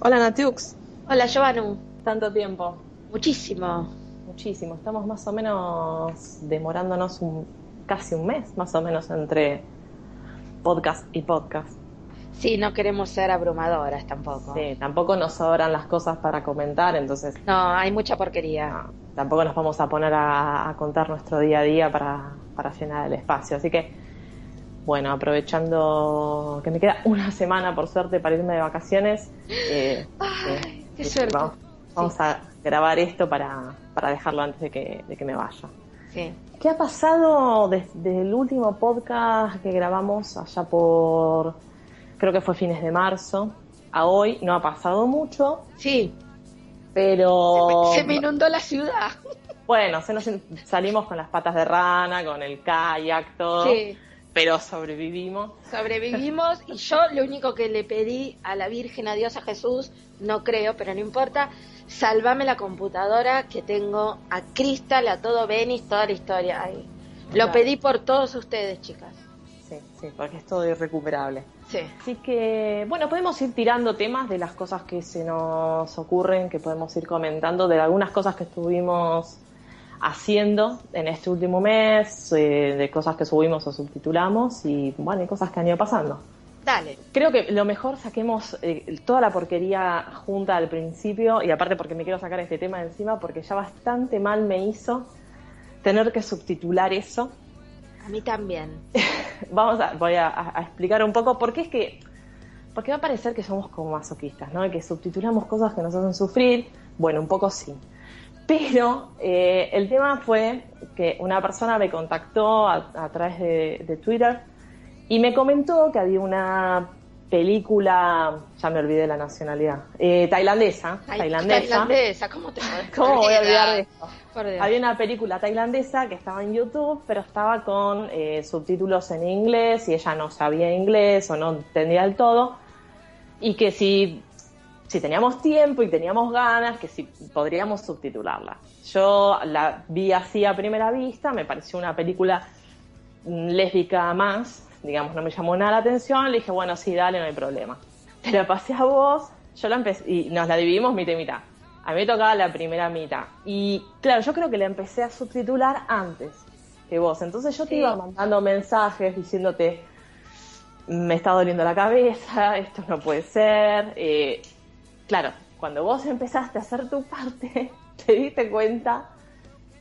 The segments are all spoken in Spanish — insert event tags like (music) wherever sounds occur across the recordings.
Hola Natiux, Hola, Giovannu. tanto tiempo, Muchísimo. muchísimo. Estamos más o menos demorándonos un, casi un mes, más o menos, entre podcast y podcast. Sí, no queremos ser abrumadoras tampoco. Sí, tampoco nos sobran las cosas para comentar, entonces No, hay mucha porquería. no, tampoco nos vamos a poner a, a contar nuestro día a día para, para llenar el espacio. Así que, bueno, aprovechando que me queda una semana, por suerte, para irme de vacaciones, eh, Ay, eh, qué suerte. Vamos, vamos a grabar esto para, para dejarlo antes de que, de que me vaya. Sí. ¿Qué ha pasado desde el último podcast que grabamos allá por, creo que fue fines de marzo, a hoy? No ha pasado mucho, Sí, pero se me inundó la ciudad. bueno, se nos salimos con las patas de rana, con el kayak, todo, Sí, pero sobrevivimos. sobrevivimos y yo lo único que le pedí a la Virgen, a Dios, a Jesús, no creo, pero no importa, salvame la computadora que tengo a Crystal, a todo Benis, toda la historia ahí. Lo Claro. pedí por todos ustedes, chicas. Sí, sí, porque es todo irrecuperable. Sí. Así que, bueno, podemos ir tirando temas de las cosas que se nos ocurren, que podemos ir comentando, de algunas cosas que estuvimos haciendo en este último mes, eh, de cosas que subimos o subtitulamos y, bueno, y cosas que han ido pasando. Dale. Creo que lo mejor saquemos eh, toda la porquería junta al principio y aparte porque me quiero sacar este tema de encima porque ya bastante mal me hizo tener que subtitular eso A mí también. (laughs) vamos a, voy a, a explicar un poco por qué es que, porque va a parecer que somos como masoquistas, ¿no? Que subtitulamos cosas que nos hacen sufrir, bueno, un poco sí. Pero eh, el tema fue que una persona me contactó a, a través de, de Twitter y me comentó que había una película, ya me olvidé la nacionalidad, eh, tailandesa, Ay, tailandesa. tailandesa, ¿cómo te (laughs) ¿Cómo voy a olvidar de esto? Había una película tailandesa que estaba en YouTube, pero estaba con eh, subtítulos en inglés y ella no sabía inglés o no entendía del todo. Y que si, si teníamos tiempo y teníamos ganas, que si podríamos subtitularla. Yo la vi así a primera vista, me pareció una película mm, lésbica más, digamos, no me llamó nada la atención. Le dije, bueno, sí, dale, no hay problema. Te la pasé a vos, yo la empecé, y nos la dividimos mitad y mitad. A mí me tocaba la primera mitad. Y claro, yo creo que la empecé a subtitular antes que vos. Entonces yo te Sí. iba mandando mensajes diciéndote, me está doliendo la cabeza, (laughs) esto no puede ser. Eh, claro, cuando vos empezaste a hacer tu parte, (laughs) te diste cuenta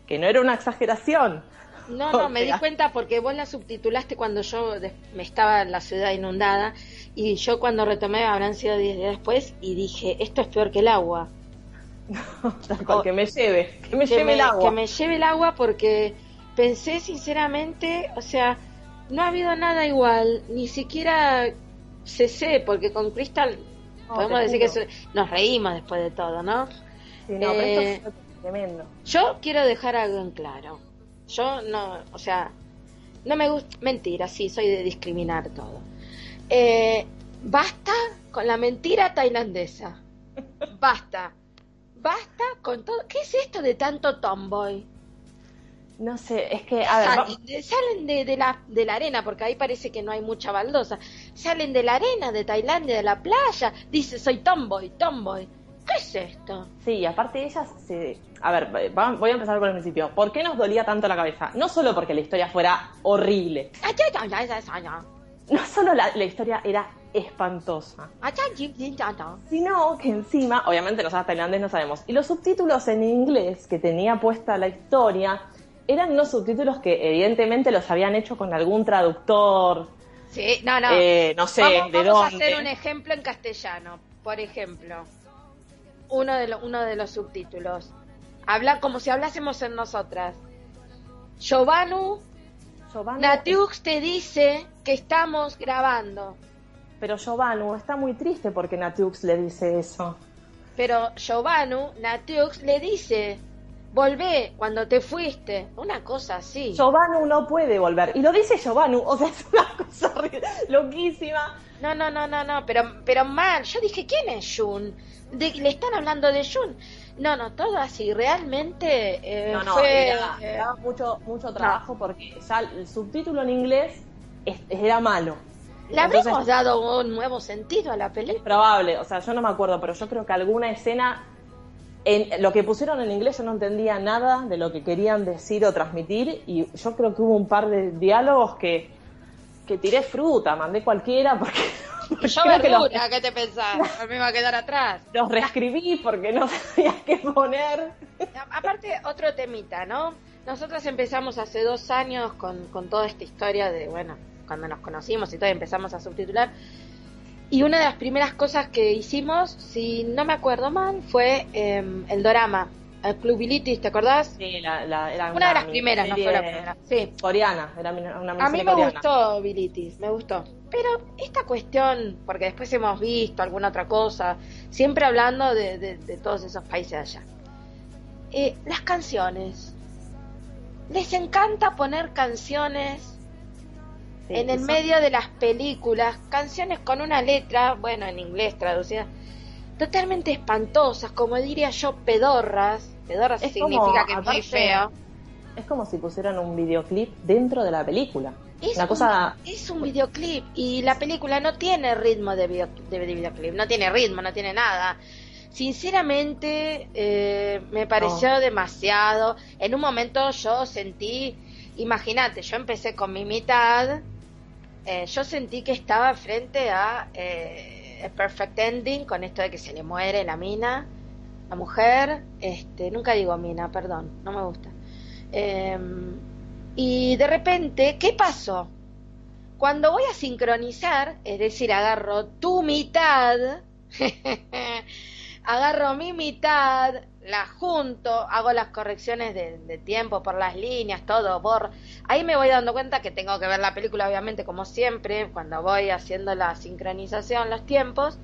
que no era una exageración. No, (laughs) no, me di cuenta porque vos la subtitulaste cuando yo me estaba en la ciudad inundada y yo cuando retomé habrán sido 10 días después y dije, esto es peor que el agua. (laughs) Cual, que me lleve, que me que, lleve me, el agua. que me lleve el agua porque pensé sinceramente, o sea, no ha habido nada igual, ni siquiera CC, porque con Crystal No, podemos decir que nos reímos después de todo, ¿no? Sí, no, pero Eh, esto fue tremendo. Yo quiero dejar algo en claro. Yo no, o sea, no me gusta, mentira, sí, soy de discriminar todo. Eh, basta con la mentira tailandesa. (laughs) Basta. Basta con todo. ¿Qué es esto de tanto tomboy? No sé, es que, a ver, de- salen de, de la, de la arena, porque ahí parece que no hay mucha baldosa. Salen de la arena, de Tailandia, de la playa. Dice, soy tomboy, tomboy. ¿Qué es esto? Sí, aparte ellas se... A ver, va- voy a empezar por el principio. ¿Por qué nos dolía tanto la cabeza? No solo porque la historia fuera horrible, no solo la, la historia era espantosa, sino que encima, obviamente nosotros tailandés no sabemos, y los subtítulos en inglés que tenía puesta la historia eran unos subtítulos que evidentemente los habían hecho con algún traductor, Sí, no, no. eh, no sé, vamos de vamos a hacer un ejemplo en castellano. Por ejemplo, uno de, lo- uno de los subtítulos. Habla como si hablásemos en nosotras. Giovannu Giovanna- Natiux te dice que estamos grabando. pero Giovanni está muy triste porque Natiux le dice eso. Pero Giovanni, Natiux le dice, volvé cuando te fuiste. Una cosa así. Giovanni no puede volver. Y lo dice Giovanni, o sea, (laughs) es una cosa loquísima. No, no, no, no, no, pero, pero mal. Yo dije, ¿quién es Jun? le están hablando de Jun. No, no, todo así. Realmente eh, no, no, fue, era, eh, mucho, mucho trabajo porque ya el subtítulo en inglés era malo. ¿Le habríamos dado un nuevo sentido a la película? probable, o sea, yo no me acuerdo, pero yo creo que alguna escena en lo que pusieron en inglés yo no entendía nada de lo que querían decir o transmitir y yo creo que hubo un par de diálogos que, que tiré fruta, mandé cualquiera porque... (laughs) Yo verdura, ¿qué te pensás? Me iba a quedar atrás. Los reescribí porque no (laughs) sabía qué poner. Aparte, otro temita, ¿no? Nosotros empezamos hace dos años con, con toda esta historia de, bueno, cuando nos conocimos y todo, empezamos a subtitular. Y una de las primeras cosas que hicimos, si no me acuerdo mal, fue em, el dorama, el Club Bilitis, ¿te acordás? Sí, la, la, era una, de las primeras, no fue la primera. Sí. Coreana, era una A mí me gustó Bilitis, me gustó. Pero esta cuestión, porque después hemos visto alguna otra cosa, siempre hablando de, de, todos esos países allá. Eh, las canciones. Les encanta poner canciones en el medio de las películas, canciones con una letra, bueno, en inglés traducida, totalmente espantosas, como diría yo, pedorras. Pedorras significa que es muy feo. Es como si pusieran un videoclip dentro de la película. Es, una cosa... es un videoclip y la película no tiene ritmo de, videoclip, no tiene ritmo, no tiene nada. Sinceramente, eh, me pareció demasiado. En un momento yo sentí, imagínate, yo empecé con mi mitad eh, yo sentí que estaba frente a eh, Perfect Ending con esto de que se le muere la mina, la mujer, este, nunca digo mina, perdón, no me gusta. Em, y de repente, ¿qué pasó? Cuando voy a sincronizar, es decir, agarro tu mitad, (laughs) agarro mi mitad, la junto, hago las correcciones de, tiempo por las líneas, todo, por ahí me voy dando cuenta que tengo que ver la película, obviamente, como siempre, cuando voy haciendo la sincronización, los tiempos,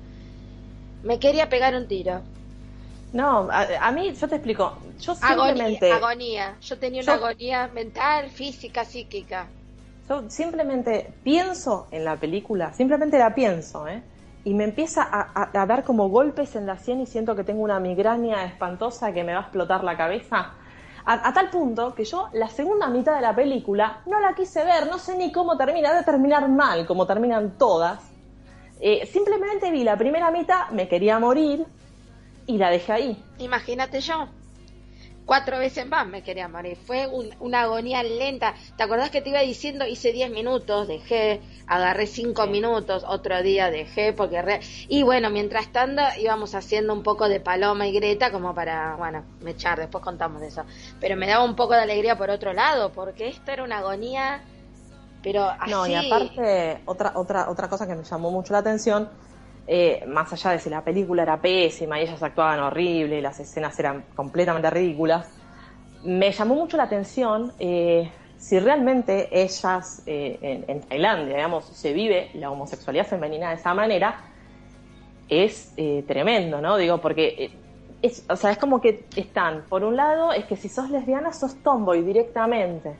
me quería pegar un tiro. No, a, mí, yo te explico, yo simplemente... Agonía, yo tenía una agonía mental, física, psíquica. Yo simplemente pienso en la película, simplemente la pienso, ¿eh? Y me empieza a, dar como golpes en la sien y siento que tengo una migraña espantosa que me va a explotar la cabeza. A, tal punto que yo la segunda mitad de la película no la quise ver, no sé ni cómo termina, de terminar mal, como terminan todas. Eh, simplemente vi la primera mitad, me quería morir y la dejé ahí. Imagínate yo cuatro veces más me quería morir. Fue una agonía lenta. ¿Te acordás que te iba diciendo? Hice diez minutos, dejé, agarré cinco minutos, otro día dejé, porque... Y bueno, mientras tanto íbamos haciendo un poco de paloma y greta como para, bueno, me echar, después contamos de eso. Pero me daba un poco de alegría por otro lado, porque esto era una agonía, pero así... No, y aparte, otra, otra, otra cosa que me llamó mucho la atención eh, más allá de si la película era pésima y ellas actuaban horrible las escenas eran completamente ridículas, me llamó mucho la atención eh, si realmente ellas eh, en, Tailandia, digamos, se vive la homosexualidad femenina de esa manera, es tremendo, ¿no? Digo, porque es, o sea, es como que están, por un lado, es que si sos lesbiana sos tomboy directamente.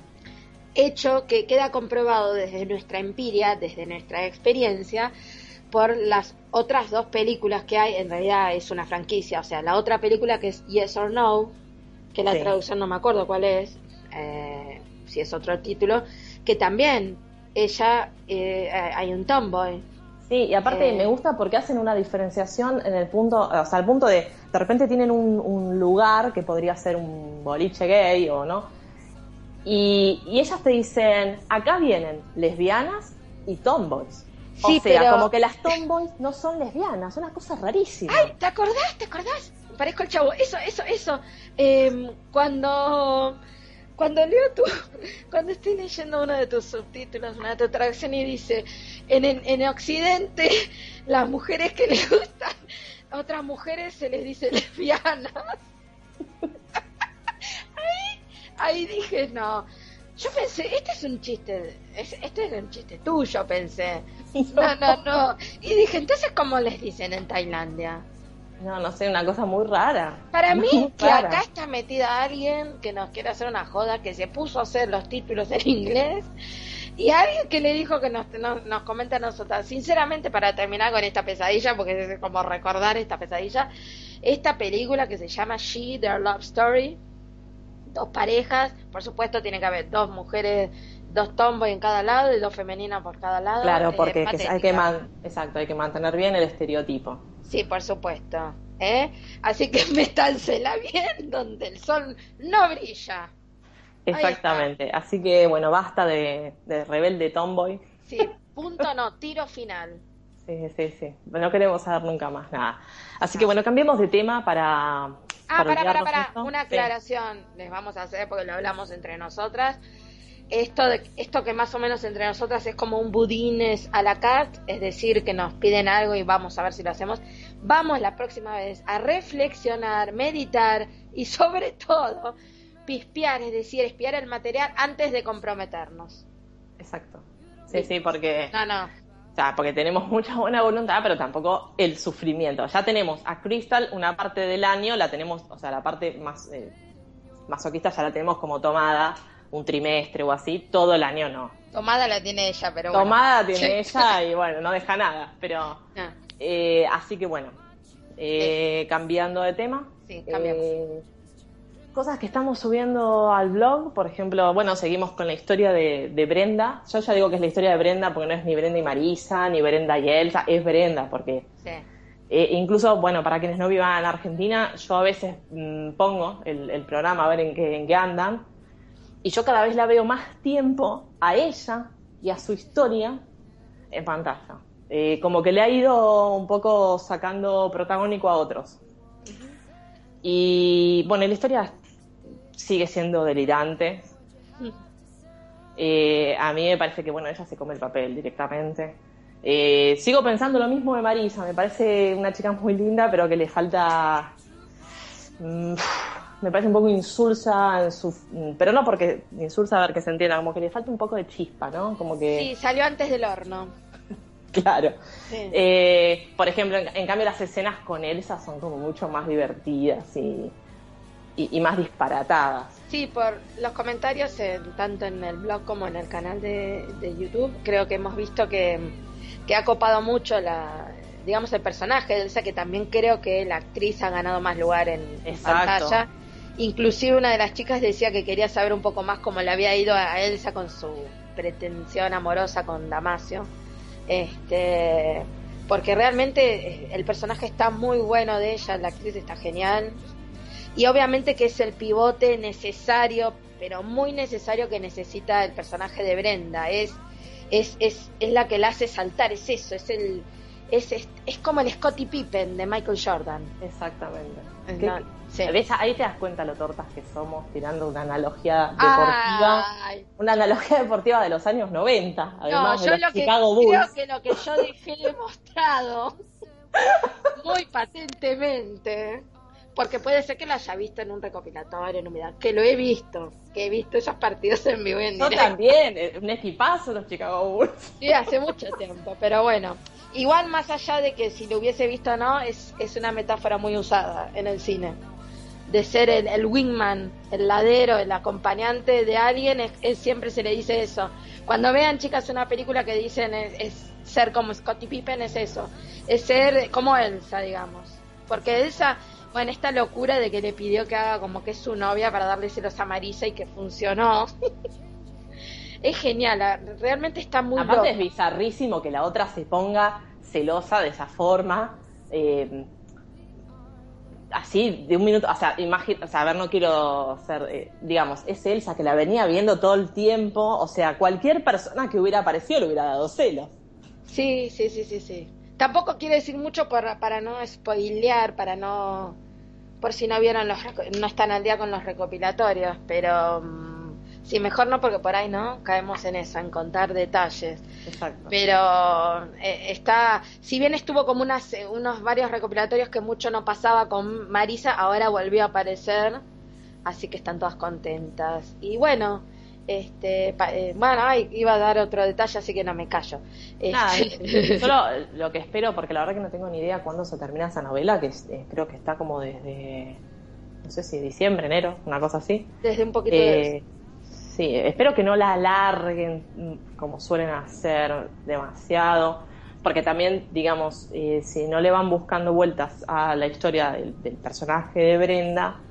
Hecho que queda comprobado desde nuestra empiria, desde nuestra experiencia, por las otras dos películas que hay, en realidad es una franquicia, o sea, la otra película que es Yes or No, que la traducción no me acuerdo cuál es, eh, si es otro título, que también ella eh, hay un tomboy. Sí, y aparte eh, me gusta porque hacen una diferenciación en el punto, o sea, al punto de, de repente tienen un, un lugar que podría ser un boliche gay o no, y, y ellas te dicen, acá vienen lesbianas y tomboys. Sí, o sea, como que las tomboys no son lesbianas, son una cosa rarísima. Ay, ¿te acordás? ¿Te acordás? Parezco el chavo. Eso, eso, eso. Em, cuando cuando leo tu, (laughs) cuando estoy leyendo uno de tus subtítulos, una de tu traducción y dice, en, en, en Occidente, (laughs) las mujeres que les gustan a otras mujeres se les dice (laughs) lesbianas. ahí, ahí dije, no, Yo pensé, este es un chiste, este es un chiste tuyo, pensé. (laughs) No, no, no. Y dije, entonces, ¿cómo les dicen en Tailandia? No, no sé, una cosa muy rara. Para mí, (laughs) que acá está metida alguien que nos quiere hacer una joda, que se puso a hacer los títulos en inglés, y alguien que le dijo que nos, nos, comenta a nosotras. Sinceramente, para terminar con esta pesadilla, porque es como recordar esta pesadilla, esta película que se llama She, Their Love Story, dos parejas, por supuesto tiene que haber dos mujeres dos tomboy en cada lado y dos femeninas por cada lado. Claro, porque hay que exacto, hay que mantener bien el estereotipo. Sí, por supuesto. ¿eh? Así que (laughs) métansela bien donde el sol no brilla. Exactamente. Así que, bueno, basta de, rebelde tomboy. Sí, (laughs) punto no, tiro final. Sí, sí, sí. No queremos saber nunca más nada. Así que, bueno, cambiemos de tema para. Ah, para, para, para. Una aclaración les vamos a hacer porque lo hablamos entre nosotras esto, esto que más o menos entre nosotras es como un budines a la carte, es decir, que nos piden algo y vamos a ver si lo hacemos. Vamos la próxima vez a reflexionar, meditar y sobre (laughs) todo pispear, es decir, espiar el material antes de comprometernos. Exacto. Sí, sí, porque... No, no. Sea, porque tenemos (laughs) mucha buena voluntad, pero tampoco el sufrimiento. Ya tenemos a Crystal una parte del año, la tenemos, o sea, la parte más eh, masoquista ya la tenemos como tomada un trimestre o así, todo el año no. Tomada la tiene ella, pero bueno. Tomada tiene ella y bueno, no deja nada, pero... Ah. Eh, así que bueno, eh, cambiando de tema. Sí, cambiamos. Eh, cosas que estamos subiendo al blog, por ejemplo, bueno, seguimos con la historia de, Brenda. Yo ya digo que es la historia de Brenda porque no es ni Brenda y Marisa, ni Brenda y Elsa, es Brenda porque... Sí. incluso, bueno, para quienes no vivan en Argentina, yo a veces mm, pongo el, el, programa a ver en qué, en qué andan y yo cada vez la veo más tiempo a ella y a su historia en pantalla. Eh, como que le ha ido un poco sacando protagónico a otros. Y bueno, la historia sigue siendo delirante. Eh, a mí me parece que bueno, ella se come el papel directamente. Eh, sigo pensando lo mismo de Marisa, me parece una chica muy linda, pero que le falta mm, me parece un poco insulsa, en su, pero no porque insulsa a ver que se entienda, como que le falta un poco de chispa, ¿no? Como que... Sí, salió antes del horno. (laughs) claro. Eh, por ejemplo, en, cambio las escenas con Elsa son como mucho más divertidas y, y, más disparatadas. Sí, por los comentarios, tanto en el blog como en el canal de, YouTube, creo que hemos visto que, que ha copado mucho la, digamos, el personaje de Elsa, que también creo que la actriz ha ganado más lugar en, en pantalla. Inclusive una de las chicas decía que quería saber un poco más cómo le había ido a Elsa con su pretensión amorosa con Damasio. Este, porque realmente eh, el personaje está muy bueno de ella, la actriz está genial. Y obviamente que es el pivote necesario, pero muy necesario que necesita el personaje de Brenda. Es, es, es, es la que la hace saltar, es eso, es el, es, es, como el Scottie Pippen de Michael Jordan. Exactamente. Ahí te das cuenta lo tortas que somos tirando una analogía deportiva. Una analogía deportiva de los años 90, además de los Chicago Bulls. Creo que lo que yo dejé demostrado (laughs) muy patentemente, porque puede ser que lo haya visto en un recopilatorio, en un que lo he visto, que he visto esos partidos en vivo en Yo también, eh, un equipazo los Chicago Bulls. Sí, hace mucho tiempo, pero bueno. Igual más allá de que si lo hubiese visto o no, es, es una metáfora muy usada en el cine. De ser el, wingman, el ladero, el acompañante de alguien, es, siempre se le dice eso. Cuando vean chicas una película que dicen es, ser como Scottie Pippen, es eso. Es ser como Elsa, digamos. Porque Elsa, bueno, esta locura de que le pidió que haga como que es su novia para darle celos a Marisa y que funcionó. (laughs) es genial, realmente está muy Aparte es bizarrísimo que la otra se ponga celosa de esa forma. Eh, así, de un minuto, o sea, imagina, o sea, a ver, no quiero ser, eh, digamos, es Elsa que la venía viendo todo el tiempo, o sea, cualquier persona que hubiera aparecido le hubiera dado celos. Sí, sí, sí, sí, sí. Tampoco quiere decir mucho para, para no spoilear, para no, por si no vieron los, no están al día con los recopilatorios, pero... Mm, Sí, mejor no porque por ahí no caemos en eso, en contar detalles. Exacto. Pero eh, está, si bien estuvo como unas, unos varios recopilatorios que mucho no pasaba con Marisa, ahora volvió a aparecer, así que están todas contentas. Y bueno, Este, pa- eh, bueno, ay, iba a dar otro detalle, así que no me callo. Nada, Este, (laughs) solo lo que espero, porque la verdad que no tengo ni idea cuándo se termina esa novela, que es- eh, creo que está como desde, no sé si diciembre, enero, una cosa así. desde un poquito de... Eh, sí, espero que no la alarguen mm, como suelen hacer demasiado, porque también, digamos, eh, si no le van buscando vueltas a la historia del, del personaje de Brenda,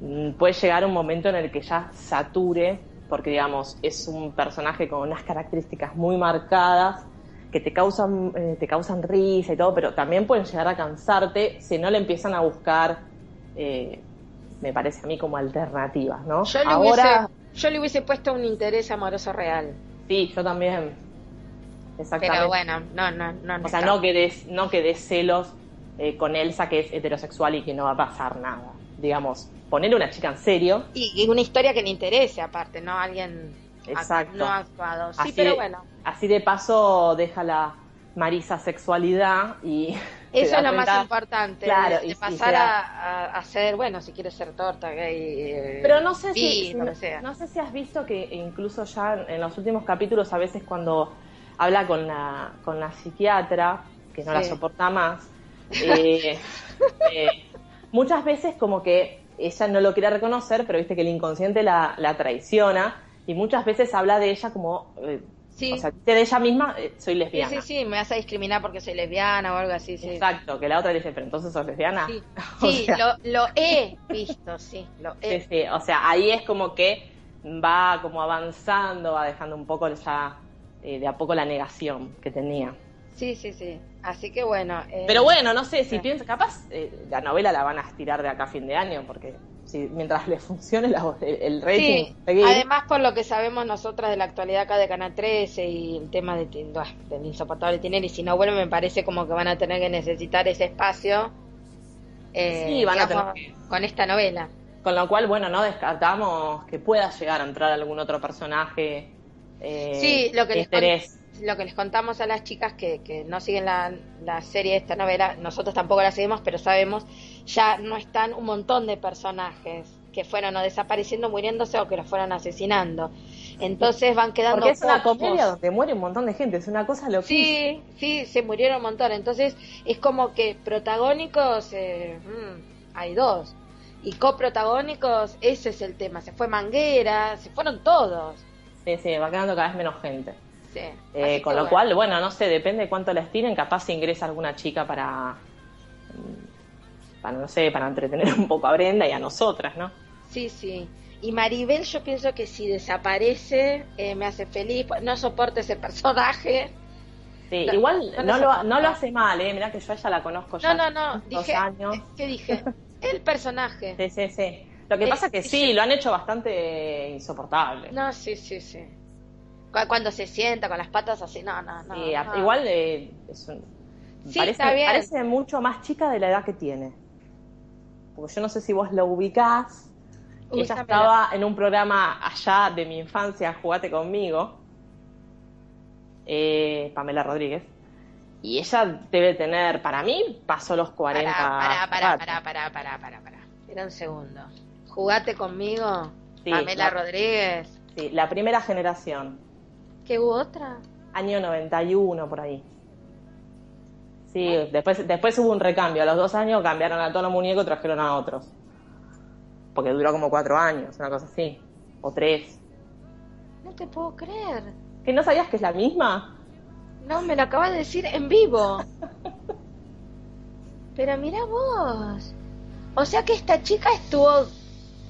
mm, puede llegar un momento en el que ya sature, porque, digamos, es un personaje con unas características muy marcadas que te causan, eh, te causan risa y todo, pero también pueden llegar a cansarte si no le empiezan a buscar, eh, me parece a mí, como alternativas, ¿no? Yo le, Ahora, hubiese, yo le hubiese puesto un interés amoroso real. sí, yo también. Exactamente. Pero bueno, no, no, no. o sea, está. no que des, no que des celos eh, con Elsa, que es heterosexual y que no va a pasar nada. Digamos, poner una chica en serio, Y, y una historia que le interese, aparte, ¿no? Alguien ac- Exacto. no actuado. Sí, Así pero de- bueno. así de paso deja la Marisa sexualidad y... Eso es lo más importante. Claro, de, y- de pasar a, a, a ser, bueno, si quieres ser torta, gay. eh, Pero no sé si, sea. no sé si has visto que incluso ya en los últimos capítulos a veces cuando habla con la con la psiquiatra que no la soporta más eh, (laughs) eh, muchas veces como que ella no lo quiere reconocer pero viste que el inconsciente la, la traiciona y muchas veces habla de ella como eh, Sí. o sea de ella misma eh, soy sí, lesbiana sí, sí, me vas a discriminar porque soy lesbiana o algo así, sí. exacto que la otra le dice pero entonces sos lesbiana Sí, (laughs) sí, sea, lo, lo he visto, sí, lo he Sí, sí, o sea, ahí es como que va como avanzando, va dejando un poco ya eh, de a poco la negación que tenía. Sí, sí, sí. Así que bueno. eh, Pero bueno, no sé, si sí. piensas, capaz eh, la novela la van a estirar de acá a fin de año, porque si mientras le (laughs) funcione la- el, el rating, Sí, además por lo que sabemos nosotras de la actualidad acá de Canal 13 y el tema de, bah, del insoportable Tinelli, si no vuelve me parece como que van a tener que necesitar ese espacio eh, Sí, van a tener que- con esta novela. Con lo cual, bueno, no descartamos que pueda llegar a entrar algún otro personaje. Eh, Sí, lo que, les lo que les contamos a las chicas que, que no siguen la, la serie de esta novela, nosotros tampoco la seguimos, pero sabemos, ya no están un montón de personajes que fueron o desapareciendo, muriéndose o que los fueron asesinando. Entonces van quedando Porque es una comedia donde muere un montón de gente, es una cosa loquísima. Sí, sí, se murieron un montón. Entonces es como que protagónicos eh, mm, hay dos. Y coprotagónicos, ese es el tema. Se fue Manguera, se fueron todos. Sí, sí, va quedando cada vez menos gente. Sí. Eh, con lo bueno. cual, bueno, no sé, depende de cuánto la estiren, capaz se ingresa alguna chica para, mm, para, no sé, para entretener un poco a Brenda y a nosotras, ¿no? Sí, sí. Y Maribel yo pienso que si desaparece eh, me hace feliz. pues, No soporto ese (laughs) personaje. Sí, No, igual no no, lo no lo hace mal, ¿eh? Mirá que yo a ella la conozco ya No, no, no. Dije, años. eh, ¿Qué dije? (laughs) El personaje. Sí, sí, sí. Lo que pasa que sí, sí. lo han hecho bastante insoportable. No, sí, sí, sí. Cu- Cuando se sienta con las patas así, no, no, no. Sí, a- no. Igual eh, es un- Sí, parece, está bien. parece mucho más chica de la edad que tiene. Porque yo no sé si vos lo ubicás. Uy, Ella estaba en un programa allá de mi infancia, Jugate conmigo. Eh, Pamela Rodríguez. Y ella debe tener, para mí, pasó los 40. Pará, pará, pará, fácil. pará, pará, pará, pará, pará. Espera un segundo. Jugate conmigo, Sí, Pamela la- Rodríguez. Sí, la primera generación. ¿Qué hubo otra? Año 91, por ahí. Sí, después, después hubo un recambio. A los dos años cambiaron a todos los muñecos y trajeron a otros. Porque duró como cuatro años, una cosa así. O tres. No te puedo creer. ¿Que no sabías que es la misma? No, me lo acabas de decir en vivo. Pero mira vos. O sea que esta chica estuvo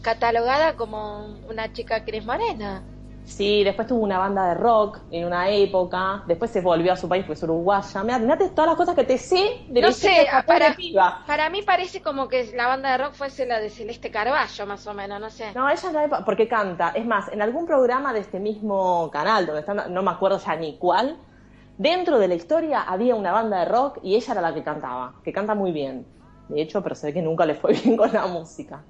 catalogada como una chica Cris Morena. Sí, después tuvo una banda de rock en una época. Después se volvió a su país, porque es uruguaya. Mirate todas las cosas que te sé de No la sé, de pobre para, piba. para mí parece como que la banda de rock fuese la de Celeste Carballo, más o menos, no sé. No, ella es porque canta. Es más, en algún programa de este mismo canal, donde está, no me acuerdo ya ni cuál, dentro de la historia había una banda de rock y ella era la que cantaba, que canta muy bien. De hecho, pero se ve que nunca le fue (laughs) bien con la música.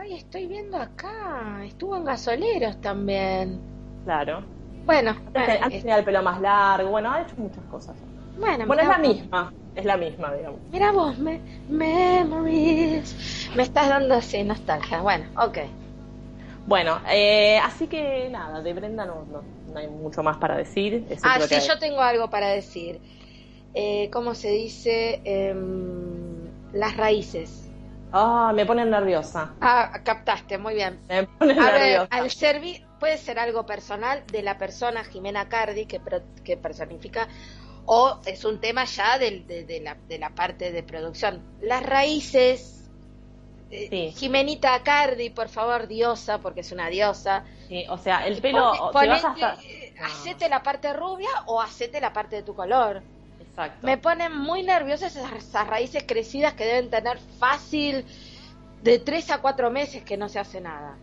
Ay, estoy viendo acá. Estuvo en gasoleros también. Claro. Bueno, Antes, bueno, antes eh, tenía el pelo más largo, bueno, ha hecho muchas cosas. bueno, Bueno, es la vos. misma, es la misma, digamos. Mira vos, me, memories. Me estás dando así nostalgia. Bueno, ok. Bueno, eh, así que nada, de Brenda no, no, no hay mucho más para decir. Ah, sí, que- yo tengo algo para decir. Eh, ¿Cómo se dice? Em, las raíces. Ah, me pone nerviosa. Ah, captaste, muy bien. Me pone nerviosa. al servir puede ser algo personal de la persona Jimena Cardi que, pro- que personifica o es un tema ya de, de la, de la parte de producción. Las raíces, eh, Sí. Jimenita Cardi, por favor, diosa, porque es una diosa. Sí, o sea, el pelo. Pone- o- ponete, hasta... eh, hacete la parte rubia o hacete la parte de tu color. Exacto. Me ponen muy nerviosas esas, esas raíces crecidas que deben tener fácil de tres a cuatro meses que no se hace nada.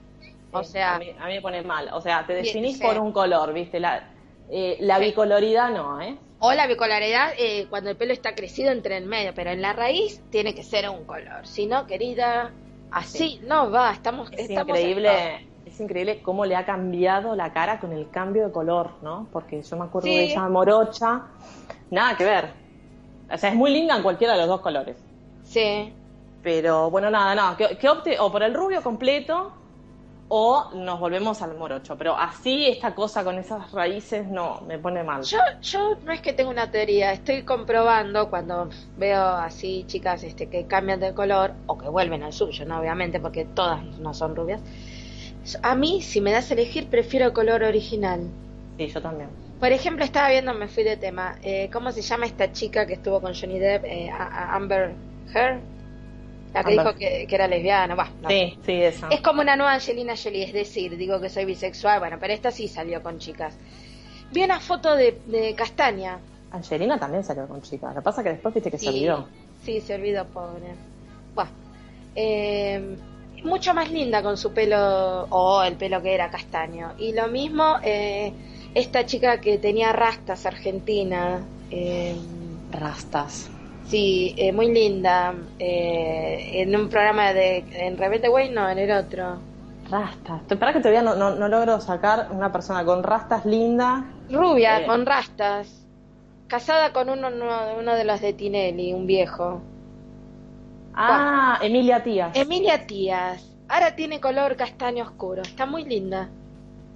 O sea, a mí, a mí me pone mal. O sea, te definís por un color, ¿viste? La, eh, la bicoloridad no, ¿eh? o la bipolaridad eh, cuando el pelo está crecido entre en medio, pero en la raíz tiene que ser un color. Si no, querida, así no va. Estamos, Es estamos increíble, es increíble cómo le ha cambiado la cara con el cambio de color, ¿no? Porque yo me acuerdo Sí. de ella morocha, nada que ver. O sea, es muy linda en cualquiera de los dos colores. Sí. Pero bueno, nada, no, que, que opte o por el rubio completo o nos volvemos al morocho. Pero así esta cosa con esas raíces no, me pone mal. Yo, yo no es que tenga una teoría, estoy comprobando cuando veo así chicas este, que cambian de color o que vuelven al suyo, ¿no? Obviamente, porque todas no son rubias. A mí, si me das a elegir, prefiero el color original. Sí, yo también. Por ejemplo, estaba viendo, me fui de tema, eh, ¿cómo se llama esta chica que estuvo con Johnny Depp? Eh, a- a- Amber Heard, la que Amber. dijo que, que era lesbiana. Bah, no Sí, sí, esa. es como una nueva Angelina Jolie, es decir, digo que soy bisexual, bueno, pero esta sí salió con chicas. Vi una foto de, de Castaña. Angelina también salió con chicas. Lo que pasa es que después viste que se olvidó. Sí, se olvidó, pobre. Buah. Eh, mucho más linda con su pelo, o el pelo que era castaño. Y lo mismo, eh, esta chica que tenía rastas, argentina. eh, Rastas. sí, eh, muy linda. eh, en un programa de. En Rebelde Way, no, en el otro. Rastas. Espera que todavía no, no, no logro sacar una persona con rastas linda. Rubia, Eh. con rastas. Casada con uno, uno, uno de los de Tinelli, un viejo. Ah, Emilia Tías. Emilia Tías. Ahora tiene color castaño oscuro. Está muy linda.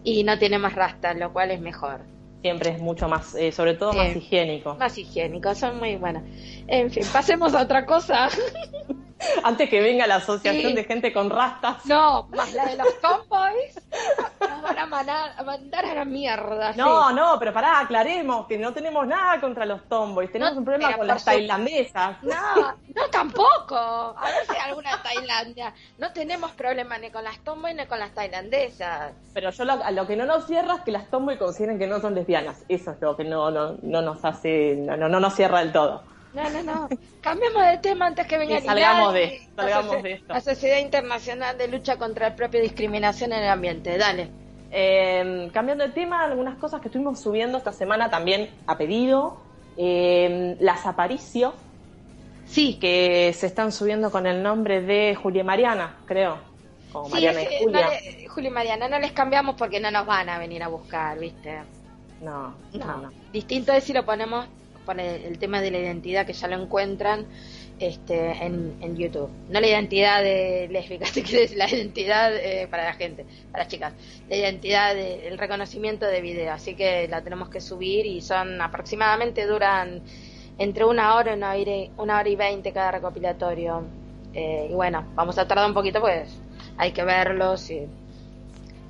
Y no tiene más rastas, lo cual es mejor. Siempre es mucho más, eh, sobre todo más higiénico. Más higiénico, son muy buenas. En fin, pasemos a otra cosa. (laughs) (laughs) Antes que venga la asociación Sí. de gente con rastas. No, más la de los tomboys. Nos van a, manar- a mandar a la mierda. No, sí. no, pero pará, aclaremos que no tenemos nada contra los tomboys. Tenemos No, un problema con las su- tailandesas. No, no tampoco. A ver si hay alguna Tailandia. No tenemos problema ni con las tomboys ni con las tailandesas. Pero yo lo, a lo que no nos cierra es que las tomboy consideren que no son lesbianas. Eso es lo que no, no, no nos hace, no, no, no nos cierra del todo. No, no, no. Cambiemos de tema antes que venga Sí, salgamos de salgamos la, de esto. La Sociedad Internacional de Lucha contra la propia discriminación en el ambiente. Dale. Eh, cambiando de tema, algunas cosas que estuvimos subiendo esta semana también a pedido. Eh, las Aparicio, Sí, que se están subiendo con el nombre de Julia y Mariana, creo. Como sí, Mariana y Julia. no le- Julio y Mariana, no les cambiamos porque no nos van a venir a buscar, ¿viste? No, no, no. Distinto es si lo ponemos el, tema de la identidad que ya lo encuentran este, en, en YouTube. No la identidad de lésbica, (laughs) quiero decir, la identidad eh, para la gente, para las chicas. La identidad, de- el reconocimiento de video. Así que la tenemos que subir y son aproximadamente, duran entre una hora y una hora y, una hora y veinte cada recopilatorio. Eh, y bueno, vamos a tardar un poquito pues hay que verlos y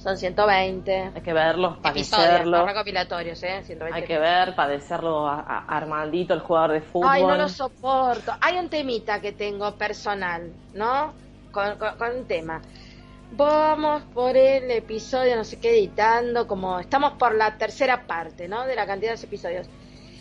son 120 Hay que verlos, padecerlo. recopilatorios, ¿eh? 120 Hay que ver, padecerlo a, a Armandito, el jugador de fútbol. Ay, no lo soporto. Hay un temita que tengo personal, ¿no? Con, con- con un tema. Vamos por el episodio, no sé qué, editando, como estamos por la tercera parte, ¿no? De la cantidad de los episodios.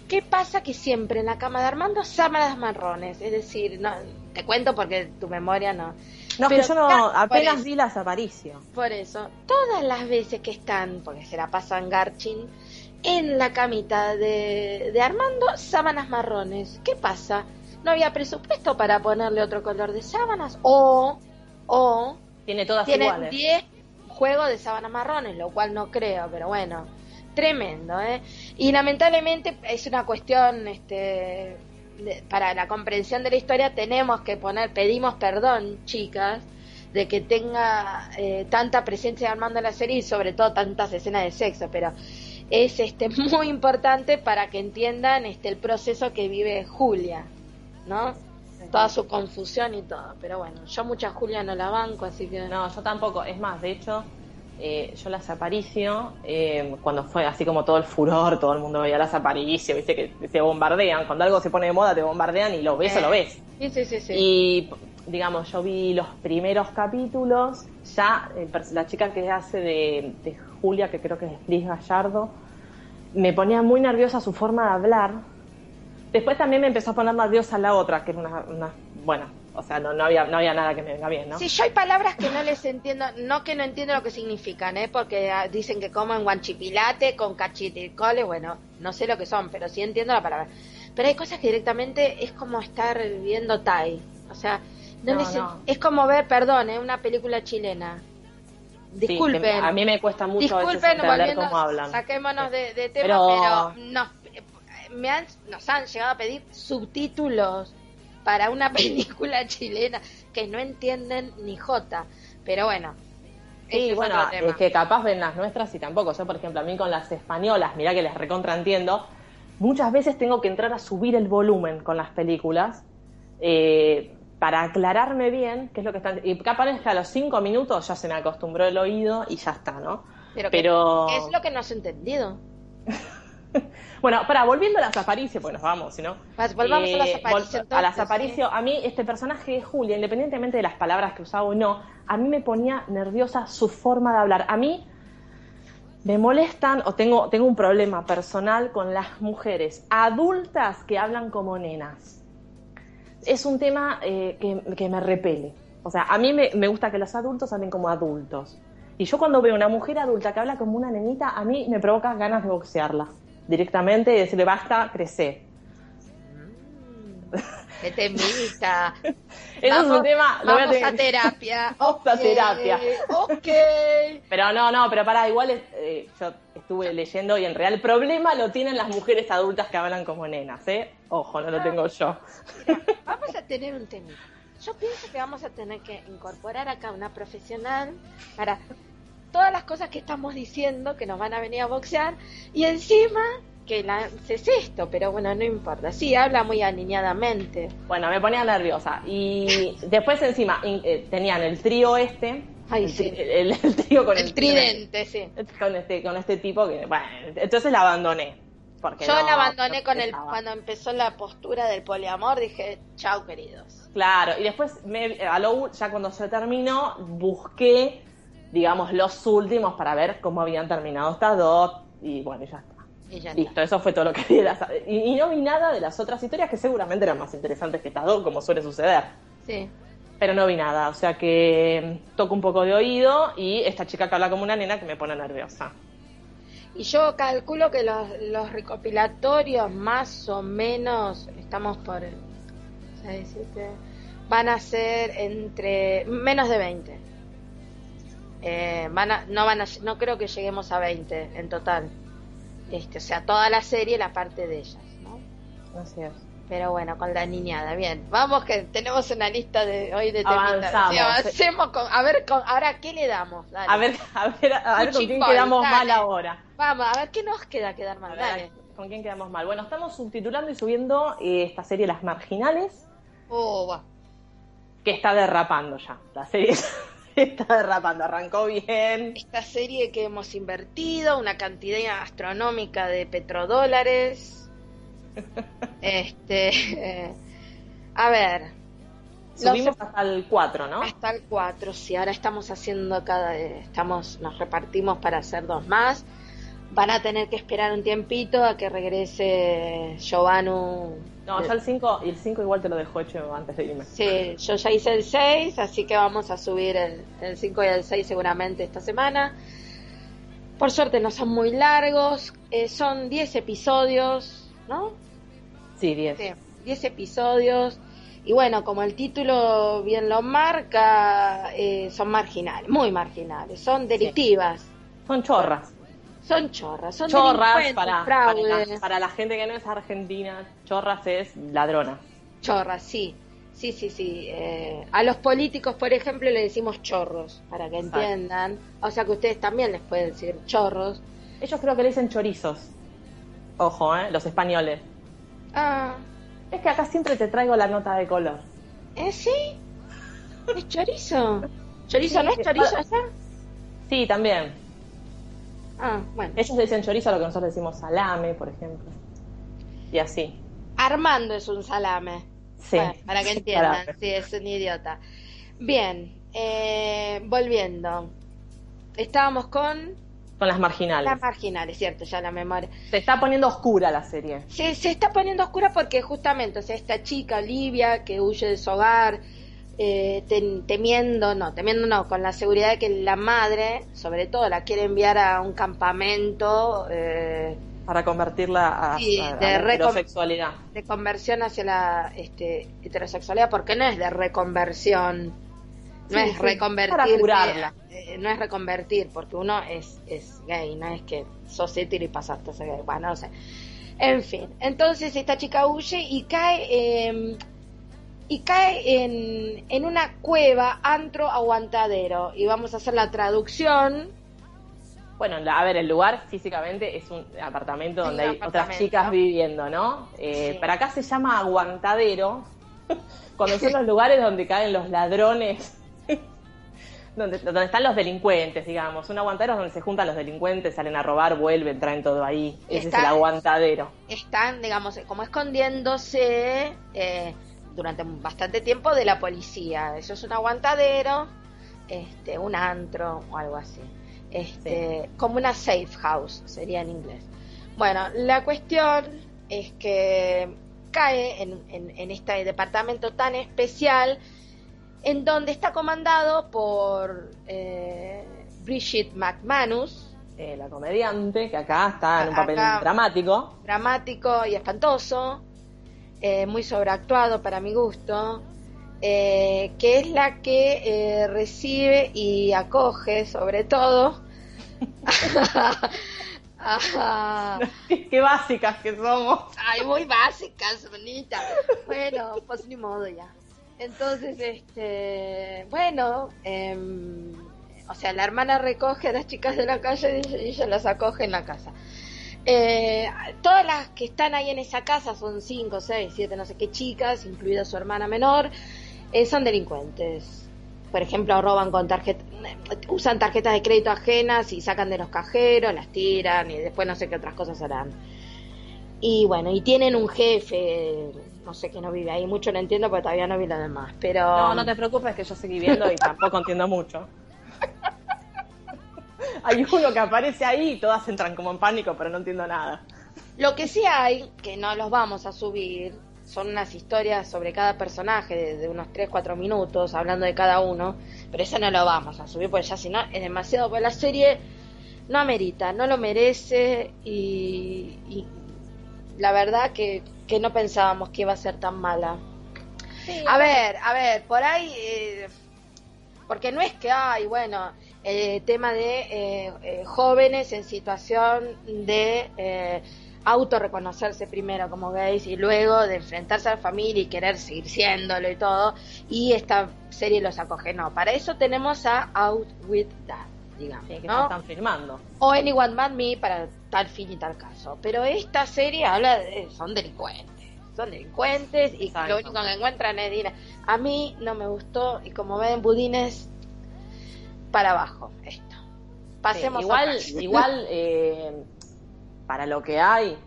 ¿Qué pasa que siempre en la cama de Armando sábanas marrones? Es decir, no, te cuento porque tu memoria no. No, Pero que yo no, apenas vi las Aparicio. Por eso, todas las veces que están, porque se la pasan Garchin, en la camita de, de Armando, sábanas marrones. ¿Qué pasa? ¿No había presupuesto para ponerle otro color de sábanas? O, o, Tiene todas tienen iguales. 10 juegos de sábanas marrones, lo cual no creo, pero bueno, tremendo, ¿eh? Y lamentablemente es una cuestión, este, de- para la comprensión de la historia tenemos que poner, pedimos perdón, chicas, de que tenga eh, tanta presencia Armando en la serie y sobre todo tantas escenas de sexo, pero es este (laughs) muy importante para que entiendan este el proceso que vive Julia, ¿no? Toda su confusión y todo, pero bueno, yo mucha Julia no la banco, así que No, yo tampoco. Es más, de hecho, eh, yo las Aparicio, eh, cuando fue así como todo el furor, todo el mundo veía las Aparicio, viste que te bombardean. Cuando algo se pone de moda, te bombardean y lo ves o lo ves. Sí, sí, sí, sí. Y digamos, yo vi los primeros capítulos, ya pers- la chica que hace de, de Julia, que creo que es Liz Gallardo, me ponía muy nerviosa su forma de hablar. Después también me empezó a poner nerviosa la otra, que era una, una bueno, o sea, no, no, había, no había nada que me venga bien, ¿no? Sí, yo hay palabras que no les entiendo, no que no entiendo lo que significan, ¿eh? porque ah, dicen que comen guanchipilate con cachiticole, bueno, no sé lo que son, pero sí entiendo la palabra. Pero hay cosas que directamente es como estar viendo Thai, o sea, no No, les- no. es como ver, perdón, ¿eh? una película chilena. Disculpen. a mí me cuesta mucho a veces Disculpen, entender volviendo, cómo hablan. saquémonos de, de tema, Pero- pero, nos, me han, nos han llegado a pedir subtítulos para una película (laughs) chilena que no entienden ni jota. Pero bueno, Sí, bueno, es que capaz ven las nuestras y tampoco. Yo, por ejemplo, a mí con las españolas, mirá que les recontraentiendo, muchas veces tengo que entrar a subir el volumen con las películas eh, para aclararme bien qué es lo que están... Y capaz es que a los cinco minutos ya se me acostumbró el oído y ya está, ¿no? Pero, ¿qué- pero- ¿qué es lo que no has entendido? (laughs) (laughs) Bueno, para, volviendo a las Aparicio, pues nos vamos, si no. Volvamos a las Aparicio, vol- A las Aparicio, a mí este personaje de Julia, independientemente de las palabras que usaba o no, a mí me ponía nerviosa su forma de hablar. A mí me molestan o tengo, tengo un problema personal con las mujeres adultas que hablan como nenas. Es un tema eh, que, que me repele. O sea, a mí me, me gusta que los adultos hablen como adultos. Y yo cuando veo una mujer adulta que habla como una nenita, a mí me provoca ganas de boxearla directamente y decirle basta, crece. ¡Qué temita! Eso es un tema. lo (laughs) vamos a terapia. Vamos a terapia. Ok. Pero no, no, pero para, igual eh, yo estuve leyendo y en realidad el problema lo tienen las mujeres adultas que hablan como nenas, ¿eh? Ojo, no lo tengo yo. Mira, (laughs) vamos a tener un tema. Yo pienso que vamos a tener que incorporar acá una profesional para todas las cosas que estamos diciendo que nos van a venir a boxear y encima que lances esto, pero bueno, no importa. Sí, habla muy alineadamente. Bueno, me ponía nerviosa. Y después encima eh, tenían el trío este. Ay, el, sí. el- el trío con el, El tridente, sí. Con este, con este tipo que, bueno, entonces la abandoné. Porque Yo no- la abandoné no con el cuando empezó la postura del poliamor, dije, chau queridos. Claro, y después, me, a lo- ya cuando se terminó, busqué, digamos, los últimos para ver cómo habían terminado estas dos, y bueno, ya está. Y ya está. Listo, eso fue todo lo que vi. de las- y, y no vi nada de las otras historias que seguramente eran más interesantes que estas dos, como suele suceder. Sí. Pero no vi nada, o sea que mm, toco un poco de oído y esta chica que habla como una nena que me pone nerviosa. Y yo calculo que los, los recopilatorios más o menos, estamos por, o sea, decirte, van a ser entre menos de 20. Eh, van a, no van a, no creo que lleguemos a 20 en total. Este, o sea, toda la serie, la parte de ellas, ¿no? Así es. Pero bueno, con la niñada, bien. Vamos que tenemos una lista de hoy de. Avanzamos. Sí, avancemos con, a ver, con, ahora qué le damos. Dale. A ver, a ver, a ver con quién quedamos dale. mal ahora. Vamos, a ver qué nos queda quedar mal. ver, Dale. ¿Con quién quedamos mal? Bueno, estamos subtitulando y subiendo eh, esta serie Las Marginales, Oh, va. que está derrapando ya. La serie (laughs) está derrapando, arrancó bien. esta serie que hemos invertido una cantidad astronómica de petrodólares. (laughs) Este, a ver, Subimos hasta el 4, ¿no? hasta el 4, si ahora estamos haciendo cada, estamos, nos repartimos para hacer dos más. Van a tener que esperar un tiempito a que regrese Giovannu. No, ya el 5, y el 5 igual te lo dejo hecho antes de irme. Sí, yo ya hice el 6, así que vamos a subir el, el 5 y el 6 seguramente esta semana. Por suerte no son muy largos, eh, son 10 episodios, ¿no? Sí, 10. Sí, 10 episodios. Y bueno, como el título bien lo marca, eh, son marginales, muy marginales, son delictivas, Son chorras. Son chorras, son Chorras para, para, la, para la gente que no es argentina, chorras es ladrona. Chorras, sí. Sí, sí, sí. Eh, a los políticos, por ejemplo, le decimos chorros, para que Exacto. entiendan. O sea que ustedes también les pueden decir chorros. Ellos creo que le dicen chorizos. Ojo, ¿eh? Los españoles. Ah, Es que acá siempre te traigo la nota de color. ¿eh? ¿Sí? ¿Es chorizo? ¿Chorizo no es chorizo allá? Sí, también. Ah, bueno. Ellos le dicen chorizo a lo que nosotros decimos salame, por ejemplo. Y así. Armando es un salame. Sí. Bueno, para que (laughs) entiendan, Salame. sí, es un idiota. Bien, eh, volviendo. Estábamos con Con las marginales. las marginales, ¿cierto? Ya la memoria. Se está poniendo oscura la serie. Se, se está poniendo oscura porque justamente, o sea, esta chica, Olivia, que huye de su hogar, eh, tem- temiendo, no, temiendo no, con la seguridad de que la madre, sobre todo, la quiere enviar a un campamento eh, Para convertirla a, Sí, a- a de heterosexualidad. de conversión hacia la este, heterosexualidad, porque no es de reconversión, no Sí, es sí, reconvertir, eh, no es reconvertir, porque uno es, es gay, no es que sos hetero y pasaste a ser gay, bueno, no sé. En fin, entonces esta chica huye y cae, eh, y cae en, en una cueva, antro aguantadero, y vamos a hacer la traducción. Bueno, a ver, el lugar físicamente es un apartamento donde hay apartamento. otras chicas viviendo, ¿no? Eh, Sí. Para acá se llama aguantadero, (laughs) cuando son (laughs) los lugares donde caen los ladrones, (laughs) donde, donde están los delincuentes, digamos. Un aguantadero es donde se juntan los delincuentes, salen a robar, vuelven, traen todo ahí. Ese es el aguantadero. están, digamos, como escondiéndose eh, durante bastante tiempo de la policía. Eso es un aguantadero, este, un antro o algo así. Este, Como una safe house sería en inglés. Bueno, la cuestión es que cae en, en- en este departamento tan especial en donde está comandado por eh, Bridget McManus, Eh, la comediante, que acá está en un papel Acá- dramático. dramático y espantoso, eh, muy sobreactuado para mi gusto, eh, que es la que eh, recibe y acoge sobre todo (laughs) a- (laughs) qué, básicas que somos. Ay, muy básicas, bonita. Bueno, pues ni modo ya. Entonces, este, bueno, em, o sea, la hermana recoge a las chicas de la calle y ella las acoge en la casa. Eh, todas las que están ahí en esa casa son cinco, seis, siete, no sé qué chicas, incluida su hermana menor, eh, son delincuentes. Por ejemplo, roban con tarjeta, usan tarjetas de crédito ajenas y sacan de los cajeros, las tiran y después no sé qué otras cosas harán. Y bueno, y tienen un jefe, no sé que no vive ahí, mucho no entiendo porque todavía no vi lo demás, pero... No, no te preocupes que yo seguí viendo y tampoco entiendo mucho. Hay uno que aparece ahí y todas entran como en pánico, pero no entiendo nada. Lo que sí hay, que no los vamos a subir, son unas historias sobre cada personaje de, de unos 3-4 minutos, hablando de cada uno, pero eso no lo vamos a subir porque ya si no es demasiado, porque la serie no amerita, no lo merece y, y la verdad que, que no pensábamos que iba a ser tan mala. A ver, a ver, por ahí, eh, porque no es que hay, bueno, el tema de eh, eh, jóvenes en situación de eh, autorreconocerse primero como gays y luego de enfrentarse a la familia y querer seguir siéndolo y todo, y esta serie los acoge. No, para eso tenemos a Out With That, digamos, Sí, que ¿no? están filmando. o Anyone But Me para tal fin y tal caso. Pero esta serie habla de. son delincuentes. Son delincuentes y Exacto. lo único que encuentran es dinero. A mí no me gustó y como ven, budines para abajo esto. Pasemos Sí, igual, igual eh, para lo que hay,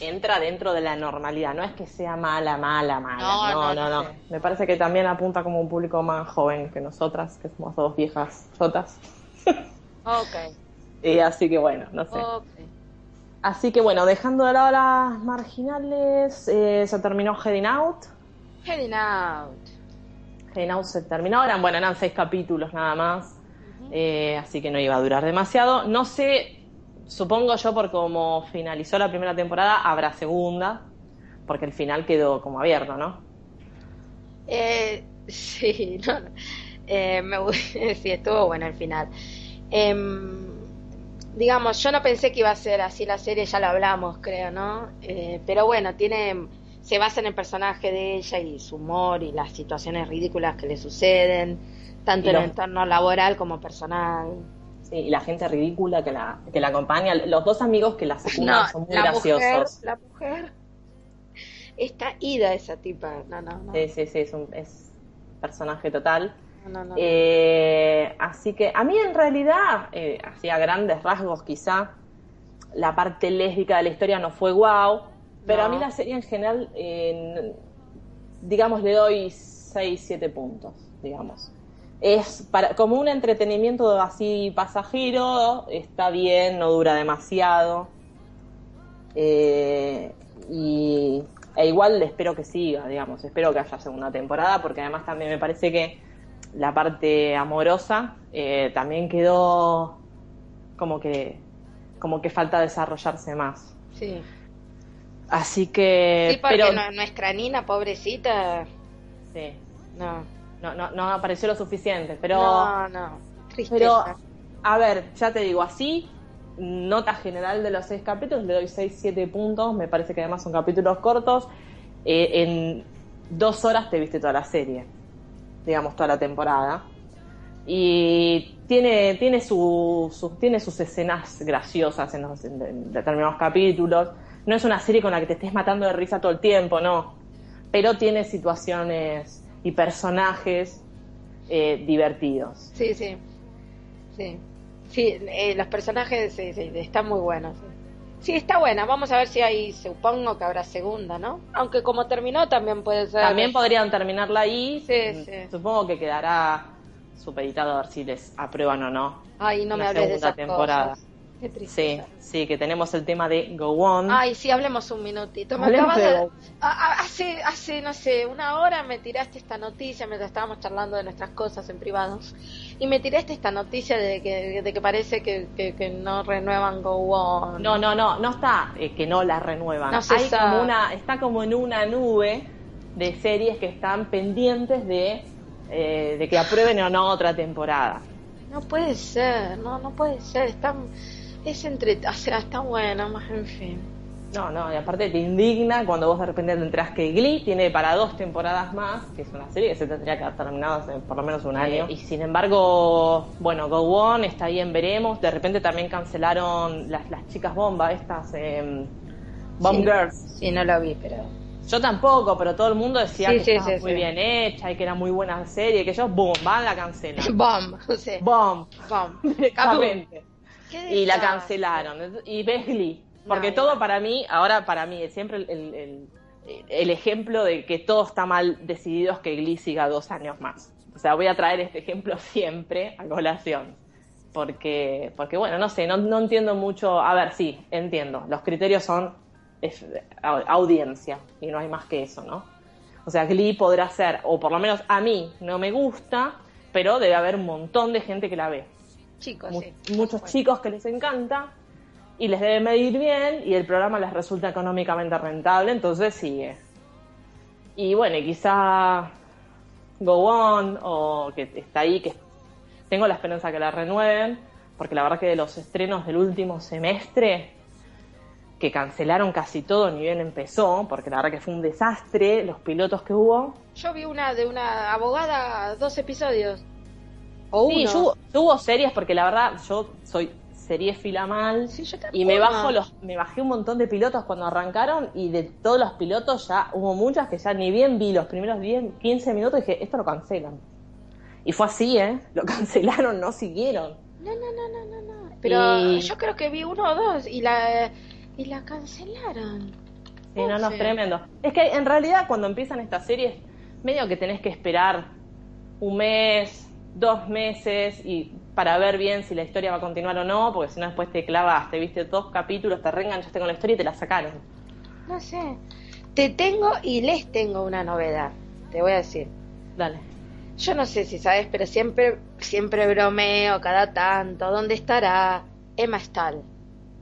entra dentro de la normalidad. No es que sea mala, mala, mala. No, No, no, no, no. no. Me parece que también apunta como un público más joven que nosotras, que somos dos viejas chotas. Ok, Y (laughs) así que bueno, no sé. ok. Así que bueno, dejando de lado las marginales, eh, se terminó Heading Out. Heading out. Out se terminó, eran, bueno, eran seis capítulos nada más, eh, así que no iba a durar demasiado. No sé, supongo yo por como finalizó la primera temporada, habrá segunda, porque el final quedó como abierto, ¿no? Eh, (laughs) sí, no. Eh, me, (laughs) sí, estuvo bueno el final. Em, digamos, yo no pensé que iba a ser así la serie, ya lo hablamos, creo, ¿no? Eh, pero bueno, tiene, se basa en el personaje de ella y su humor y las situaciones ridículas que le suceden, tanto en el entorno laboral como personal. Sí, y la gente ridícula que la, que la acompaña, los dos amigos que la (laughs) secundan son muy graciosos. la mujer está ida esa tipa, no, no, no. Sí, sí, sí, es un es personaje total. Eh, así que a mí en realidad, eh, hacía grandes rasgos quizá, la parte lésbica de la historia no fue guau, pero a mí la serie en general, digamos, le doy 6, 7 puntos, digamos. Es para, como un entretenimiento así pasajero, está bien, no dura demasiado. Eh, y e igual espero que siga, digamos, espero que haya segunda temporada, porque además también me parece que la parte amorosa eh, también quedó como que como que falta desarrollarse más. Sí. Así que. Sí, porque pero... nuestra Nina, pobrecita. Sí. No. No, no, no apareció lo suficiente, pero. No, no. Tristeza. Pero, a ver, ya te digo, así, nota general de los seis capítulos, le doy seis, siete puntos. Me parece que además son capítulos cortos. Eh, en dos horas te viste toda la serie, digamos, toda la temporada. Y tiene, tiene, su, tiene sus escenas graciosas en, los, determinados capítulos. No es una serie con la que te estés matando de risa todo el tiempo, no. Pero tiene situaciones y personajes eh, divertidos. Sí, sí. Sí, sí eh, los personajes están muy buenos. Sí, está buena. Vamos a ver si hay, supongo que habrá segunda, ¿no? Aunque como terminó también puede ser. También podrían terminarla ahí. Sí, sí. Supongo que quedará supeditado a ver si les aprueban o no. Ay, no me hables de esa temporada. Qué triste. Sí, sí, que tenemos el tema de Go On. Ay, sí, hablemos un minutito. Me acabas de... hace, hace, no sé, una hora me tiraste esta noticia mientras estábamos charlando de nuestras cosas en privados. Y me tiraste esta noticia de que, de que parece que, que, no renuevan Go On. No, no, no, no está eh, que no la renuevan. No Hay como una, está como en una nube de series que están pendientes de eh, de que aprueben o no otra temporada. No puede ser, no, no puede ser, está, es entre, o sea, está bueno, más en fin. No, no, y aparte te indigna cuando vos de repente te enterás que Glee tiene para dos temporadas más, que es una serie que se tendría que haber terminado hace por lo menos un año. y sin embargo, bueno, Go On, está bien, veremos. De repente también cancelaron las, las chicas bomba, estas eh, Bomb Girls. Sí, no lo vi, pero yo tampoco, pero todo el mundo decía que estaba muy bien hecha y que era muy buena serie, que ellos, boom, van la cancelan. (laughs) Bomb, sí. Bomb. Bomb. (laughs) Directamente. Y la cancelaron. Y ves Glee. Porque todo para mí, ahora para mí, es siempre el, el, ejemplo de que todo está mal decidido es que Glee siga dos años más. O sea, voy a traer este ejemplo (laughs) siempre a colación. Porque, porque bueno, no sé, no, no entiendo mucho. A ver, sí, entiendo. Los criterios son es audiencia y no hay más que eso, ¿no? O sea, Glee podrá ser, o por lo menos a mí no me gusta, pero debe haber un montón de gente que la ve. Chicos, Muchos chicos que les encanta y les debe medir bien y el programa les resulta económicamente rentable, entonces sigue. Y bueno, quizá Go On o que está ahí, que tengo la esperanza que la renueven, porque la verdad que de los estrenos del último semestre que cancelaron casi todo ni bien empezó, porque la verdad que fue un desastre los pilotos que hubo. Yo vi una de una abogada, dos episodios. O sí, uno. Yo, hubo series porque la verdad yo soy serie fila mal sí, yo y me bajo los me bajé un montón de pilotos cuando arrancaron y de todos los pilotos ya hubo muchas que ya ni bien vi los primeros 10, 15 minutos y dije, esto lo cancelan. Y fue así, ¿eh? (laughs) Lo cancelaron, no siguieron. No, no, no, no, no, no. Pero yo creo que vi uno o dos y la y la cancelaron. Sí, no, no, tremendo. Es que en realidad cuando empiezan estas series, medio que tenés que esperar un mes, dos meses y para ver bien si la historia va a continuar o no, porque si no después te clavaste, viste dos capítulos, te reenganchaste con la historia y te la sacaron. No sé. Te tengo y les tengo una novedad. Te voy a decir. Dale. Yo no sé si sabes, pero siempre, siempre bromeo cada tanto. ¿Dónde estará Emma Stahl?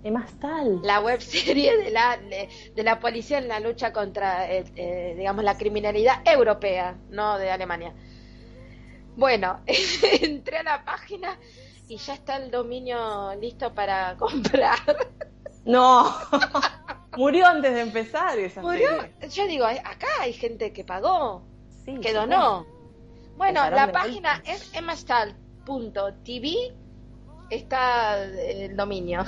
Emma Stahl. La web serie de la, de, la policía en la lucha contra, eh, eh, digamos, la criminalidad europea, no de Alemania. Bueno, (laughs) entré a la página y ya está el dominio listo para (laughs) comprar. No. (laughs) Murió antes de empezar esa Murió. serie. Yo digo, acá hay gente que pagó, Sí, que donó. Bueno, la página es emmastal.tv. Está el dominio.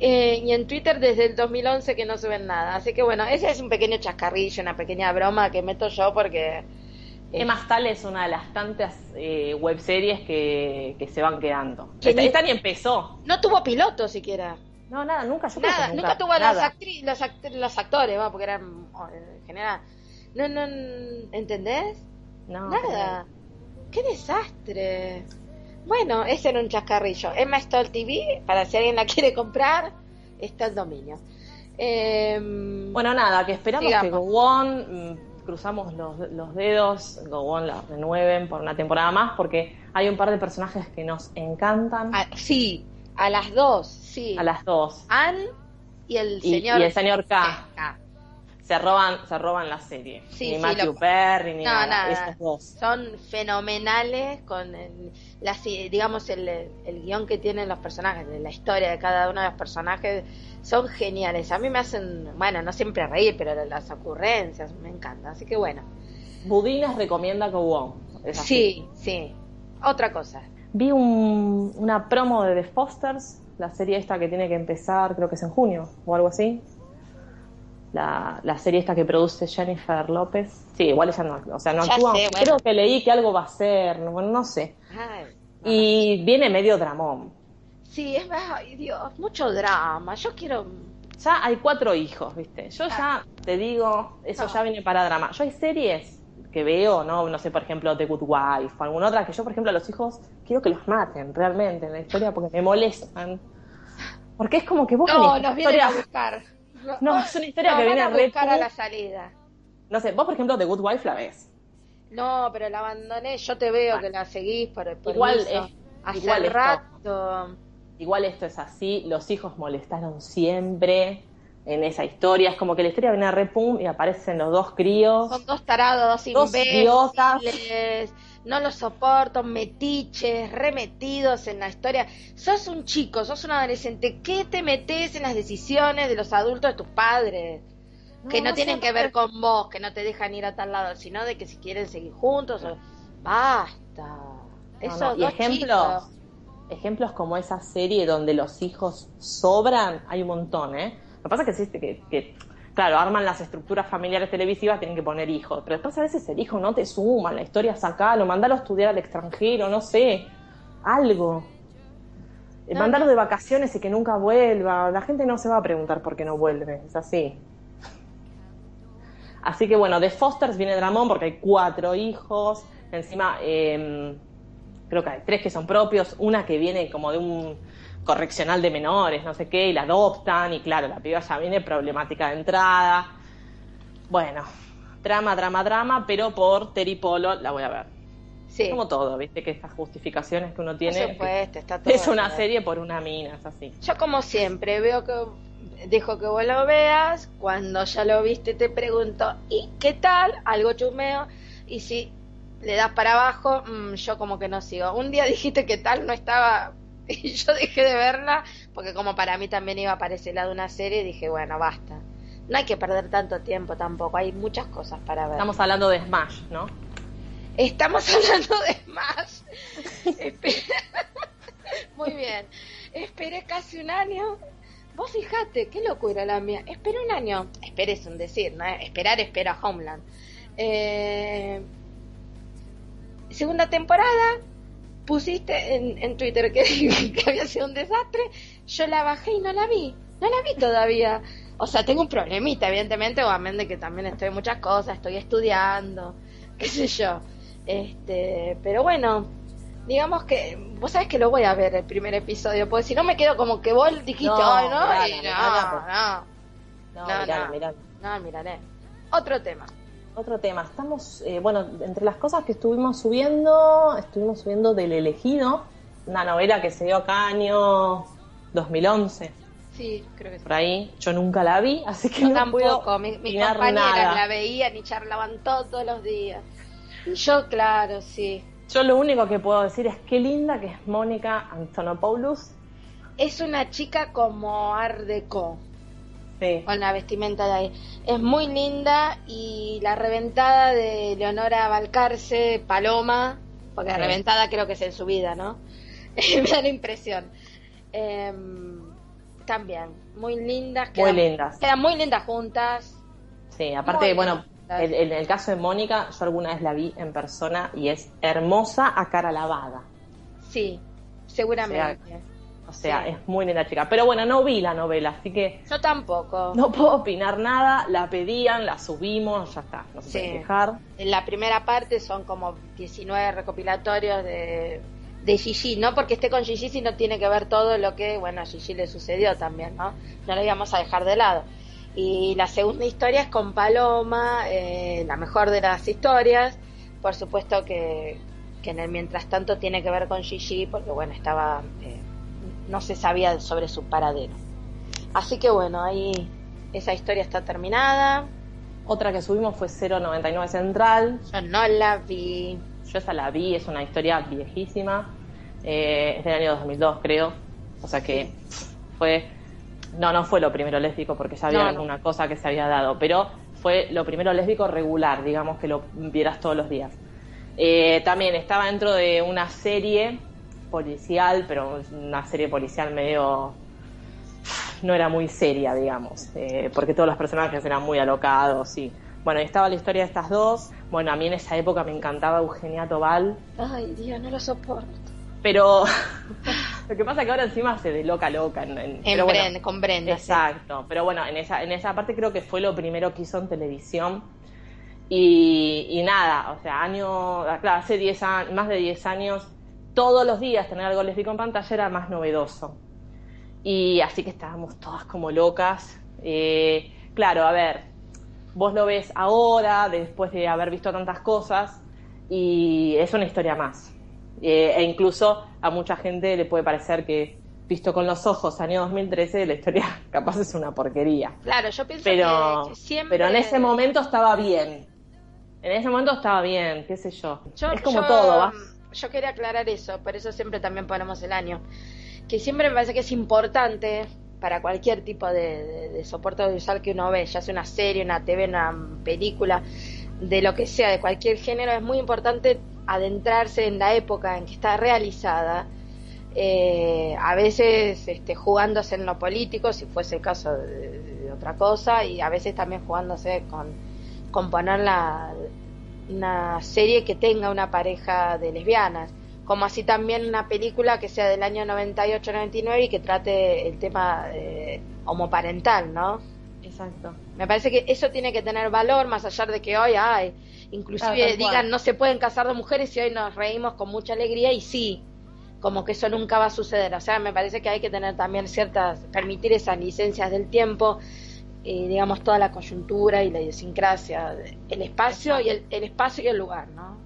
Eh, y en Twitter desde el 2011 que no suben nada. Así que bueno, ese es un pequeño chascarrillo, una pequeña broma que meto yo porque... Emma Stahl es una de las tantas eh, webseries que, que se van quedando. Que Esta, ni- esta ni empezó. No tuvo piloto siquiera. No, nada, nunca. Yo Nada, nunca, tuvo nada. actri- los, act- los actores, va, porque eran oh, en general. No, no, ¿entendés? No, Nada. Qué desastre. Bueno, ese era un chascarrillo. Emma Stoll TV, para si alguien la quiere comprar, está el dominio. Em, Bueno, nada, que esperamos que mm, cruzamos los, los dedos, Gowon la renueven por una temporada más, porque hay un par de personajes que nos encantan a- sí, a las dos, sí. a las dos. Anne y el señor. y el señor K. K. Se roban, se roban la serie. Sí, ni sí, Matthew lo- Perry, ni No, nada. dos. Son fenomenales con el, las, digamos el, el guion que tienen los personajes, la historia de cada uno de los personajes son geniales. A mí me hacen, bueno, no siempre reír, pero las ocurrencias me encantan. Así que bueno, Budines recomienda así. sí, sí. Otra cosa. Vi un- una promo de The Fosters, la serie esta que tiene que empezar, creo que es en junio o algo así. La, la serie esta que produce Jennifer López. Sí, igual ella no, o sea, no Ya actúa. sé, bueno. Creo que leí que algo va a ser, no- bueno, no sé. Ay, no. Y viene medio dramón. Sí, es ay Dios, mucho drama. Yo quiero Ya hay cuatro hijos, ¿viste? Yo ya te digo, eso Ah. No. ya viene para drama. Yo hay series que veo, ¿no? No sé, por ejemplo, The Good Wife o alguna otra que yo, por ejemplo, a los hijos quiero que los maten realmente en la historia porque me molestan. Porque es como que vos No, nos vienen historia- a buscar. No, es una historia Nos que viene a buscar a la salida. No sé, vos, por ejemplo, The Good Wife la ves. No, pero la abandoné. Yo te veo Ah. que la seguís por, por Igual eso. es- Hace igual esto. Igual esto es así, los hijos molestaron siempre en esa historia. Es como que la historia viene re pum y aparecen los dos críos. Son dos tarados, dos, imbéciles. No los soporto, metiches, remetidos en la historia. Sos un chico, sos un adolescente. ¿Qué te metes en las decisiones de los adultos de tus padres? que no, no tienen que ver con vos, que no te dejan ir a tal lado, sino de que si quieren seguir juntos. o- Basta. No, Esos no, Y dos ejemplos, chicos. Ejemplos como esa serie donde los hijos sobran, hay un montón, ¿eh? Lo que pasa es que, existe que, que, claro, arman las estructuras familiares televisivas, tienen que poner hijos, pero después a veces el hijo no te suma, la historia sacalo, mandalo a estudiar al extranjero, no sé, algo. Eh, No, Mandalo de vacaciones y que nunca vuelva. La gente no se va a preguntar por qué no vuelve, es así. Así que bueno, de Fosters viene Dramón porque hay cuatro hijos. Encima, eh, creo que hay tres que son propios, una que viene como de un correccional de menores, no sé qué, y la adoptan, y claro, la piba ya viene problemática de entrada. Bueno, drama, drama, drama, pero por Terry Polo la voy a ver. Sí, Como todo, viste que estas justificaciones que uno por tiene. supuesto, está todo. Es una bien. serie por una mina, es así. Yo como siempre veo que dejo que vos lo veas, cuando ya lo viste te pregunto, ¿y qué tal? Algo chumeo, y si le das para abajo, mm, yo como que no sigo. Un día (laughs) dijiste que tal no estaba, (laughs) y yo dejé de verla, porque como para mí también iba para ese lado una serie, dije, bueno, basta. No hay que perder tanto tiempo tampoco, hay muchas cosas para ver. Estamos hablando de Smash, ¿no? Estamos (laughs) hablando de Smash. Muy bien. Esperé casi un año. Vos fijate, qué locura la mía. Esperé un año. Esperé es un decir, ¿no? Esperar, espera Homeland. Eh, Segunda temporada. Pusiste en, en Twitter que, (laughs) que había sido un desastre. Yo la bajé y no la vi. No la vi todavía. O sea, tengo un problemita, evidentemente, obviamente que también estoy en muchas cosas, estoy estudiando, qué sé yo. Este, pero bueno, digamos que vos sabés que lo voy a ver el primer episodio, porque si no me quedo como que vos dijiste, No, ay, no, mirala, y no, mirala, no, No, No, mirá, no. no, miraré. Otro tema. Otro tema, estamos, eh, bueno, entre las cosas que estuvimos subiendo, estuvimos subiendo del elegido, una novela que se dio acá año 2011, Sí, creo que sí. por ahí. Yo nunca la vi, así que Yo no tampoco, puedo mis compañeras nada. la veían y charlaban todos los días. Yo, claro, sí. Yo lo único que puedo decir es qué linda que es Mónica Antonopoulos. Es una chica como Art Con la vestimenta de ahí. Es muy linda y la reventada de Leonora Balcarce, Paloma, porque la reventada creo que es en su vida, ¿no? (laughs) Me da la impresión. Em, también, muy lindas. muy lindas. Quedan muy lindas juntas. Sí, aparte, bueno, en el, caso de Mónica, yo alguna vez la vi en persona y es hermosa a cara lavada. Sí, seguramente. O sea, es muy linda chica. Pero bueno, no vi la novela, así que. Yo tampoco. No puedo opinar nada. La pedían, la subimos, ya está. No se dejar. En la primera parte son como 19 recopilatorios de, de Gigi. No porque esté con Gigi, sino tiene que ver todo lo que, bueno, a Gigi le sucedió también, ¿no? No lo íbamos a dejar de lado. Y la segunda historia es con Paloma, eh, la mejor de las historias. Por supuesto que, que en el mientras tanto tiene que ver con Gigi, porque bueno, estaba. Eh, no se sabía sobre su paradero. Así que bueno, ahí esa historia está terminada. Otra que subimos fue 099 Central. Yo no la vi. Yo esa la vi, es una historia viejísima. Eh, es del año 2002, creo. O sea que fue. No, no fue lo primero lésbico porque ya había alguna cosa que se había dado, pero fue lo primero lésbico regular, digamos que lo vieras todos los días. Eh, también estaba dentro de una serie policial, pero una serie policial medio no era muy seria, digamos, eh, porque todos los personajes eran muy alocados y bueno, estaba la historia de estas dos. Bueno, a mí en esa época me encantaba Eugenia Tobal. Ay, Dios, no lo soporto. Pero (laughs) lo que pasa es que ahora encima se de loca loca. En, en con Brenda. Exacto. Pero bueno, en esa, en esa parte creo que fue lo primero que hizo en televisión. Y, y nada, o sea, año, claro, hace 10 años, más de 10 años todos los días tener algo lésbico en pantalla era más novedoso. Y así que estábamos todas como locas. Eh, claro, a ver, vos lo ves ahora, después de haber visto tantas cosas, y es una historia más. Eh, e incluso a mucha gente le puede parecer que, visto con los ojos, año 2013, la historia (laughs) capaz es una porquería. Claro, yo pienso pero, que siempre... Pero en ese momento estaba bien. En ese momento estaba bien, qué sé yo. es como todo, ¿va? Yo quería aclarar eso, por eso siempre también ponemos el año. Que siempre me parece que es importante para cualquier tipo de, soporte audiovisual que uno ve, ya sea una serie, una TV, una película, de lo que sea, de cualquier género, es muy importante adentrarse en la época en que está realizada. Eh, a veces este, jugándose en lo político, si fuese el caso de, otra cosa, y a veces también jugándose con, con poner la, una serie que tenga una pareja de lesbianas, como así también una película que sea del año 98-99 y que trate el tema eh, homoparental, ¿no? Exacto. Me parece que eso tiene que tener valor, más allá de que hoy hay, inclusive digan no se pueden casar dos mujeres y hoy nos reímos con mucha alegría y sí, como que eso nunca va a suceder. O sea, me parece que hay que tener también ciertas, permitir esas licencias del tiempo digamos, toda la coyuntura y la idiosincrasia, el espacio y el, espacio y el lugar, ¿no?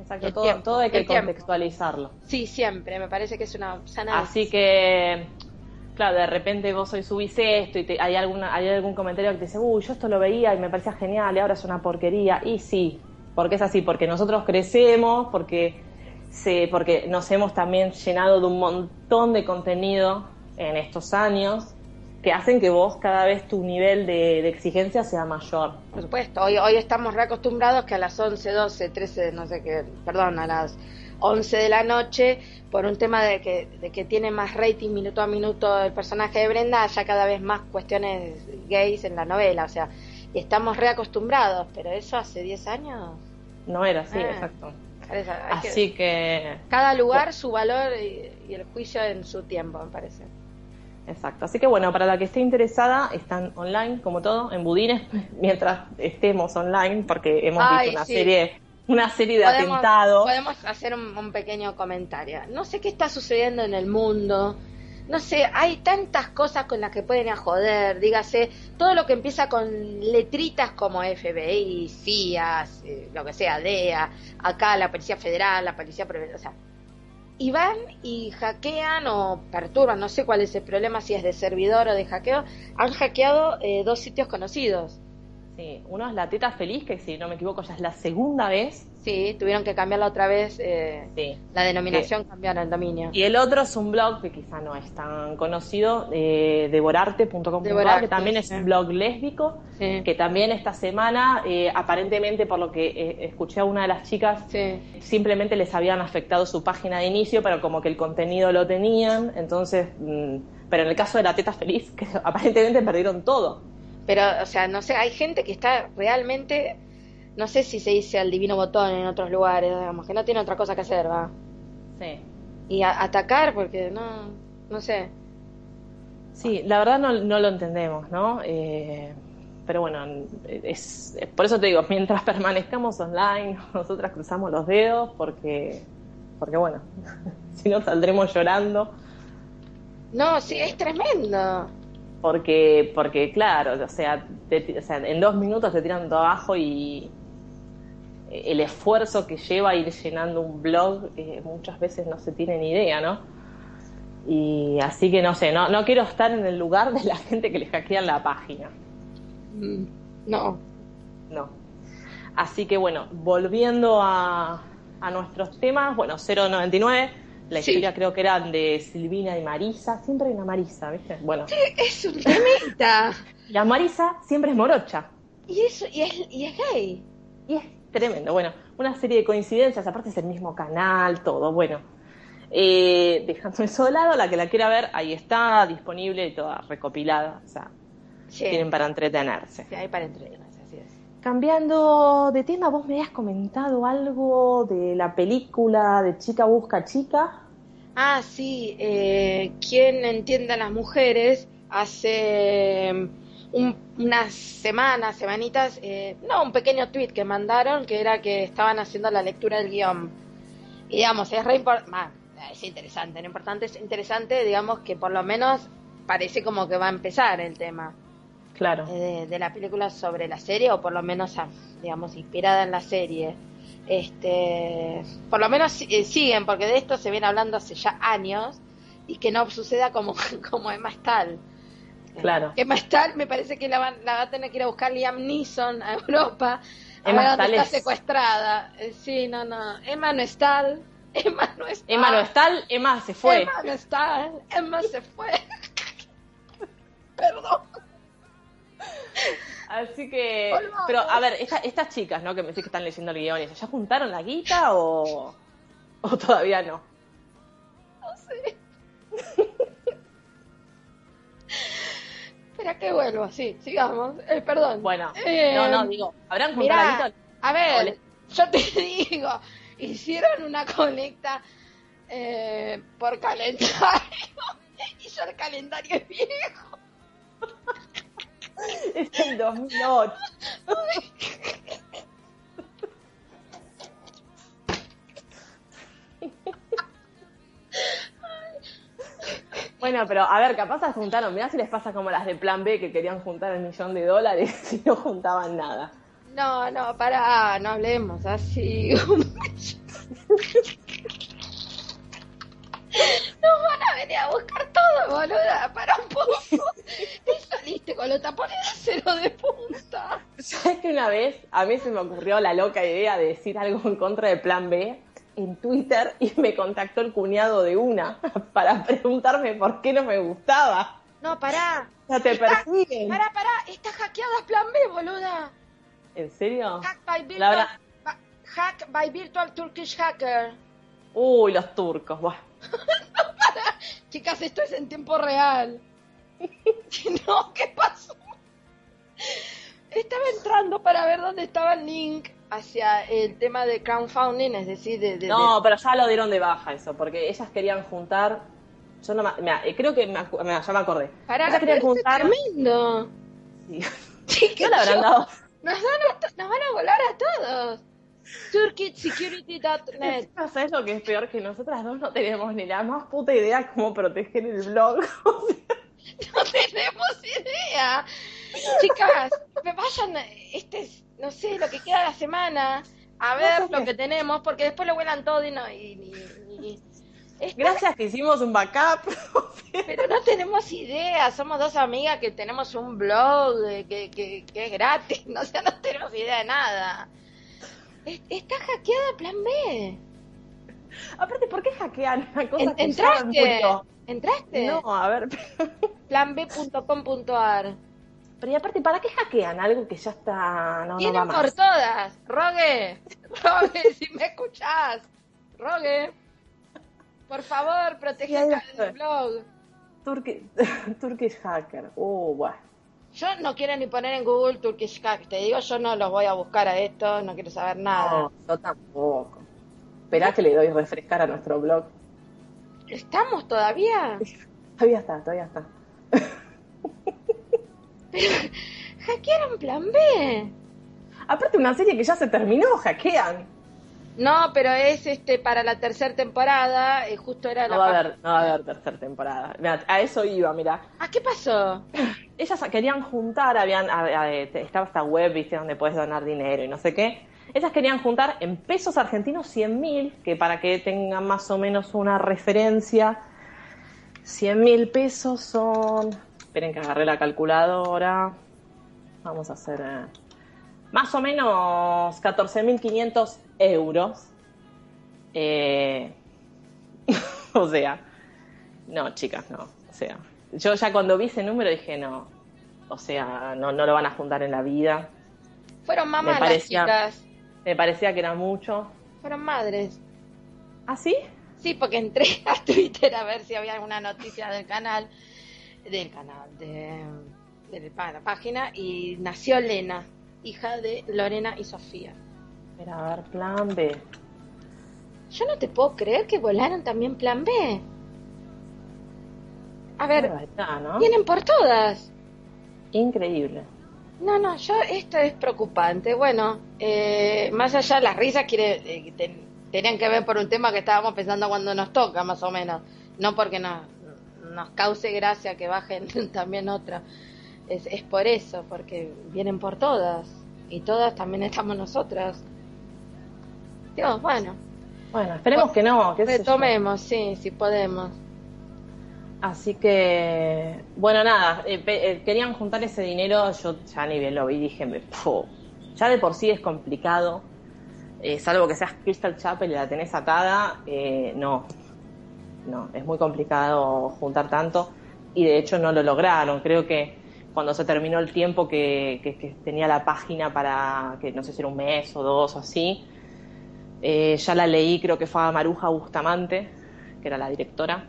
Exacto, todo, todo hay que contextualizarlo. Sí, siempre, me parece que es una sana. Así que, claro, de repente vos hoy subís esto y hay, alguna, hay algún comentario que te dice, uy, yo esto lo veía y me parecía genial y ahora es una porquería. Y sí, porque es así, porque nosotros crecemos, porque, se, porque nos hemos también llenado de un montón de contenido en estos años que hacen que vos cada vez tu nivel de, exigencia sea mayor. Por supuesto, hoy, hoy estamos reacostumbrados que a las 11, 12, 13, no sé qué, perdón, a las 11 de la noche, por un tema de que, de que tiene más rating minuto a minuto el personaje de Brenda, haya cada vez más cuestiones gays en la novela, o sea, y estamos reacostumbrados, pero eso hace 10 años. No era así, ah. exacto. Así que, Cada lugar su valor y el juicio en su tiempo, me parece. Exacto. Así que bueno, para la que esté interesada, están online, como todo, en Budines, (laughs) mientras estemos online, porque hemos visto una serie una serie de atentados. Podemos hacer un, pequeño comentario. No sé qué está sucediendo en el mundo. No sé, hay tantas cosas con las que pueden a joder. Dígase, todo lo que empieza con letritas como FBI, CIA, eh, lo que sea, DEA, acá la Policía Federal, la Policía o sea, y van y hackean o perturban, no sé cuál es el problema, si es de servidor o de hackeo, han hackeado eh, dos sitios conocidos. Sí, uno es La Teta Feliz, que si no me equivoco ya es la segunda vez. Sí, tuvieron que cambiarla otra vez. eh, Sí. La denominación, cambiaron el dominio. Y el otro es un blog que quizá no es tan conocido, eh, devorarte.com.ar, Devorarte, que también es sí. un blog lésbico, Sí. que también esta semana, eh, aparentemente por lo que eh, escuché a una de las chicas, Sí. simplemente les habían afectado su página de inicio, pero como que el contenido lo tenían, entonces, mm, pero en el caso de la teta feliz, (laughs) que aparentemente perdieron todo. Pero, o sea, no sé, hay gente que está realmente, no sé si se dice al divino botón en otros lugares, digamos, que no tiene otra cosa que hacer, va. Sí. Y a- atacar, porque no, no sé. Sí, la verdad no, no lo entendemos, ¿no? Eh, pero bueno, es, es- por eso te digo, mientras (laughs) permanezcamos online, nosotras cruzamos los dedos porque, porque bueno, (laughs) si no saldremos llorando, No, sí, es tremendo. Porque, porque claro, o sea, te- o sea, en dos minutos te tiran todo abajo y el esfuerzo que lleva ir llenando un blog eh, muchas veces no se tiene ni idea, ¿no? Y así que no sé, no, no quiero estar en el lugar de la gente que les hackean la página. Mm, No. No. Así que bueno, volviendo a, a nuestros temas, bueno, 099, la Sí. historia creo que eran de Silvina y Marisa, siempre hay una Marisa, ¿viste? Bueno, Es un tremenda. (laughs) la Marisa siempre es morocha y, eso, y, es, y es gay. y es tremendo. Bueno, una serie de coincidencias, aparte es el mismo canal, todo, bueno. Eh, dejando eso de lado, la que la quiera ver, ahí está, disponible y toda recopilada, o sea, Sí, tienen para entretenerse. sí, hay para entretenerse, es. Cambiando de tema, vos me habías comentado algo de la película de Chica Busca Chica. Ah, sí, eh, quien entienda a las mujeres hace mm, un- unas semanas, semanitas, eh, no, un pequeño tweet que mandaron que era que estaban haciendo la lectura del guion. Y digamos, es re importante, es interesante, no importante, es interesante, digamos que por lo menos parece como que va a empezar el tema Claro. eh, de, de la película sobre la serie, o por lo menos, digamos, inspirada en la serie. Este, por lo menos eh, siguen, porque de esto se viene hablando hace ya años, y que no suceda como, (laughs) como Emma Stahl. Eh, Claro. Emma Stahl me parece que la, van- la va a tener que ir a buscar Liam Neeson a Europa, a Emma Stahl está es- secuestrada. Eh, sí, no, no. Emma no está. (laughs) Emma no está. Emma no está, Emma se fue. Emma no está. Emma se fue. (laughs) Perdón. Así que. Pero, a ver, esta- estas chicas, ¿no? Que me decís que están leyendo el guion, ¿ya juntaron la guita o, o todavía no? No sé. (laughs) Espera que vuelvo, sí, sigamos. Eh, perdón. Bueno, Eh, no, no, digo, ¿habrán juntado la guita? a ver, yo te (laughs) digo, hicieron una colecta eh, por calendario (laughs) y ya el calendario es viejo. Es el 2008. Bueno, pero a ver, capaz se juntaron. Mirá si les pasa como las de Plan B que querían juntar el millón de dólares (laughs) y no juntaban nada. No, no, para, no hablemos así. (laughs) Nos van a venir a buscar todo, boluda, para un poco. (laughs) Te saliste con los tapones de cero de punta. ¿Sabes que una vez a mí se me ocurrió la loca idea de decir algo en contra de Plan B en Twitter y me contactó el cuñado de una (laughs) para preguntarme por qué no me gustaba? No, pará. Sea, te Está- persiguen. Pará, pará, está hackeada Plan B, boluda. ¿En serio? Hack by virtual, hack by virtual Turkish hacker. Uy, los turcos. Buah. (laughs) Chicas, esto es en tiempo real. (laughs) no, ¿qué pasó? Estaba entrando para ver dónde estaba el link hacia el tema de crowdfunding, es decir, de... de- No, pero ya lo dieron de baja eso, porque ellas querían juntar. Yo no me, mira, eh, creo que me, mira, ya me acordé. Pará, ellas querían juntar. tremendo. Sí. (laughs) Chicas, ¿No le habrán dado? Nos a, to- nos van a volar a todos. TurkeySecurity.net. (laughs) ¿Sabes lo que es peor? Que nosotras dos no tenemos ni la más puta idea cómo proteger el blog. (laughs) Sea, No tenemos idea. Chicas, me vayan, este, es, no sé, lo que queda de la semana, a ver lo que tenemos, porque después lo vuelan todo y no. Y, y- y- Gracias que hicimos un backup. (laughs) Pero no tenemos idea, somos dos amigas que tenemos un blog que, que, que es gratis, no, o no tenemos idea de nada. Está hackeada Plan B. Aparte, ¿por qué hackean una cosa que ¿Entraste? ¿Entraste? No, a ver. Planb.com.ar Pero y aparte, ¿para qué hackean algo que ya está... No, Tienen no por todas. Rogue, Rogue, si me escuchás. Rogue. Por favor, protege el blog. (laughs) Turkish Hacker. Uh, bueno. Yo no quiero ni poner en Google Turkish Hacker. Te digo, yo no los voy a buscar a esto, no quiero saber nada. No, yo tampoco. Esperá que le doy refrescar a nuestro blog. ¿Estamos todavía? (laughs) Todavía está, todavía está. (laughs) Pero hackearon plan B. Aparte una serie que ya se terminó, hackean. No, pero es este para la tercera temporada, eh, justo era no la... Va a haber, no va a haber tercera temporada. a eso iba, mira. ¿Ah, qué pasó? (clears throat) Ellas querían juntar, habían, estaba esta web, viste, donde puedes donar dinero y no sé qué. Ellas querían juntar en pesos argentinos 100 mil, que para que tengan más o menos una referencia, 100 mil pesos son... Esperen que agarré la calculadora. Vamos a hacer... Eh, más o menos 14.500 euros. Eh, (laughs) o sea, no, chicas, no. O sea, yo ya cuando vi ese número dije, no. O sea, no, no lo van a juntar en la vida. Fueron mamás las chicas. Me parecía que era mucho. Fueron madres. ¿Ah, sí? Sí, porque entré (laughs) a Twitter a ver si había alguna noticia del canal, del canal, de, de la página, y nació Lena, hija de Lorena y Sofía. A ver, plan B. Yo no te puedo creer que volaron también plan B. A ver, vienen por todas. Increíble. No, no, yo esto es preocupante. Bueno, eh, más allá de las risas, quiere, eh, tenían que ver por un tema que estábamos pensando cuando nos toca, más o menos. No porque nos, nos cause gracia que bajen (laughs) también otra. Es, es por eso, porque vienen por todas. Y todas también estamos nosotras. Dios, bueno. Bueno, esperemos que no. Que retomemos, sí, si podemos. Así que, bueno, nada, eh, eh, querían juntar ese dinero, yo ya ni bien lo vi, dije, ya de por sí es complicado, eh, salvo que seas Crystal Chapel y la tenés atada, no, no, es muy complicado juntar tanto y de hecho no lo lograron, creo que cuando se terminó el tiempo que, que tenía la página para, que no sé si era un mes o dos o así, ya la leí, creo que fue a Maruja Bustamante, que era la directora,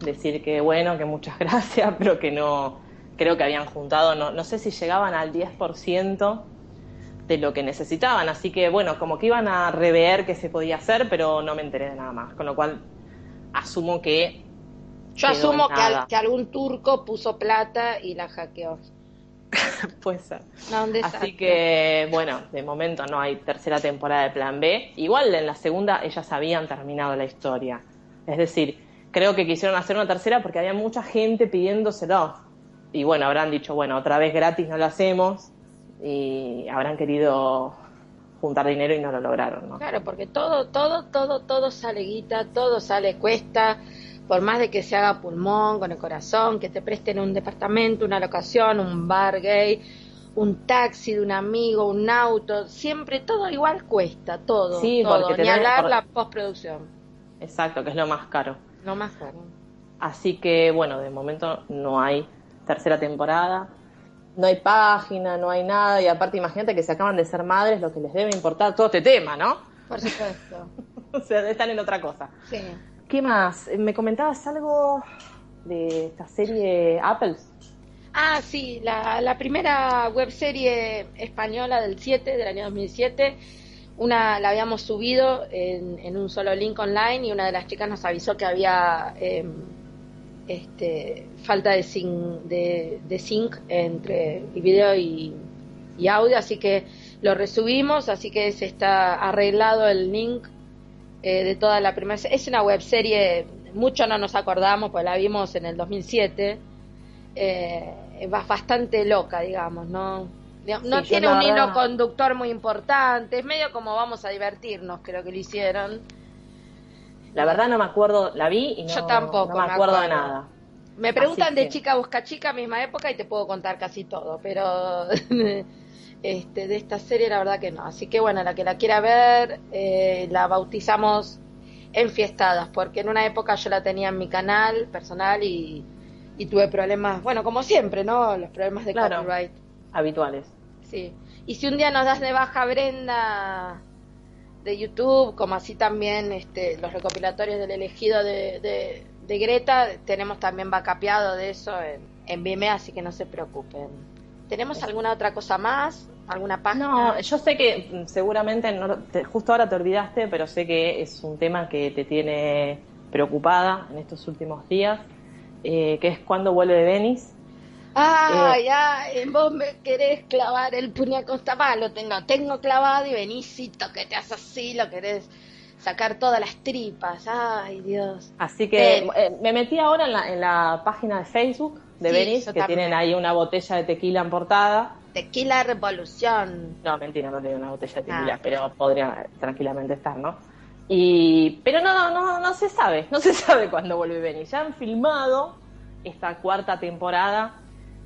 decir que bueno, que muchas (laughs) gracias, pero que no, creo que habían juntado, no, no sé si llegaban al 10% de lo que necesitaban, así que bueno, como que iban a rever qué se podía hacer, pero no me enteré de nada más, con lo cual asumo que... Yo asumo que, que, algún turco puso plata y la hackeó. (laughs) Puede ser. Así que, bueno, de momento no hay tercera temporada de Plan B. Igual en la segunda ellas habían terminado la historia. Es decir, creo que quisieron hacer una tercera porque había mucha gente pidiéndoselo. Y bueno, habrán dicho, bueno, otra vez gratis no lo hacemos. Y habrán querido juntar dinero y no lo lograron, ¿no? Claro, porque todo, todo, todo, todo sale guita, todo sale cuesta, por más de que se haga pulmón, con el corazón, que te presten un departamento, una locación, un bar gay, un taxi de un amigo, un auto, siempre todo igual cuesta, todo, sí, todo, ni hablar la postproducción. Exacto, que es lo más caro. No más caro. Así que, bueno, de momento no hay tercera temporada. No hay página, no hay nada. Y aparte, imagínate que se acaban de ser madres, lo que les debe importar todo este tema, ¿no? Por supuesto. (laughs) o sea, están en otra cosa. Sí. ¿Qué más? ¿Me comentabas algo de esta serie Apple? Ah, sí, la, la primera webserie española del 7, del año 2007 una la habíamos subido en, un solo link online y una de las chicas nos avisó que había em, este, falta de sync, de, sync entre video y, audio, así que lo resubimos, así que se está arreglado el link eh, de toda la primera. Es una web serie, mucho no nos acordamos, pues la vimos en el 2007. Eh, bastante loca, digamos, ¿no? No tiene un hilo conductor muy importante, es medio como vamos a divertirnos, creo que lo hicieron. La verdad no me acuerdo, la vi y no, Yo tampoco no me me acuerdo de nada. Me preguntan de chica busca chica, misma época, y te puedo contar casi todo, pero (laughs) este, de esta serie la verdad que no. Así que bueno, la que la quiera ver, eh, la bautizamos Enfiestadas, porque en una época yo la tenía en mi canal personal y, y tuve problemas, bueno, como siempre, ¿no? Los problemas de Claro. copyright. Habituales. Sí. Y si un día nos das de baja Brenda de YouTube, como así también este, los recopilatorios del elegido de, de, de Greta, tenemos también vacapeado de eso en, en Vimeo, así que no se preocupen. ¿Tenemos alguna otra cosa más? ¿Alguna página? No, yo sé que mm, seguramente, no, te- justo ahora te olvidaste, pero sé que es un tema que te tiene preocupada en estos últimos días, eh, que es cuando vuelve de Venice. Ah, Eh, ya, eh, vos me querés clavar el puñal con lo tengo, tengo clavado y venís que te haces así, lo querés sacar todas las tripas. Ay, Dios. Así que Eh. eh, me metí ahora en la, en la página de Facebook de Sí, Venice, que también. tienen ahí una botella de tequila en portada. Tequila Revolución. No, mentira, no tiene una botella de tequila, Ah. pero podría tranquilamente estar, ¿no? Y, pero no, no, no se sabe, no se sabe cuándo vuelve Venice. Ya han filmado esta cuarta temporada,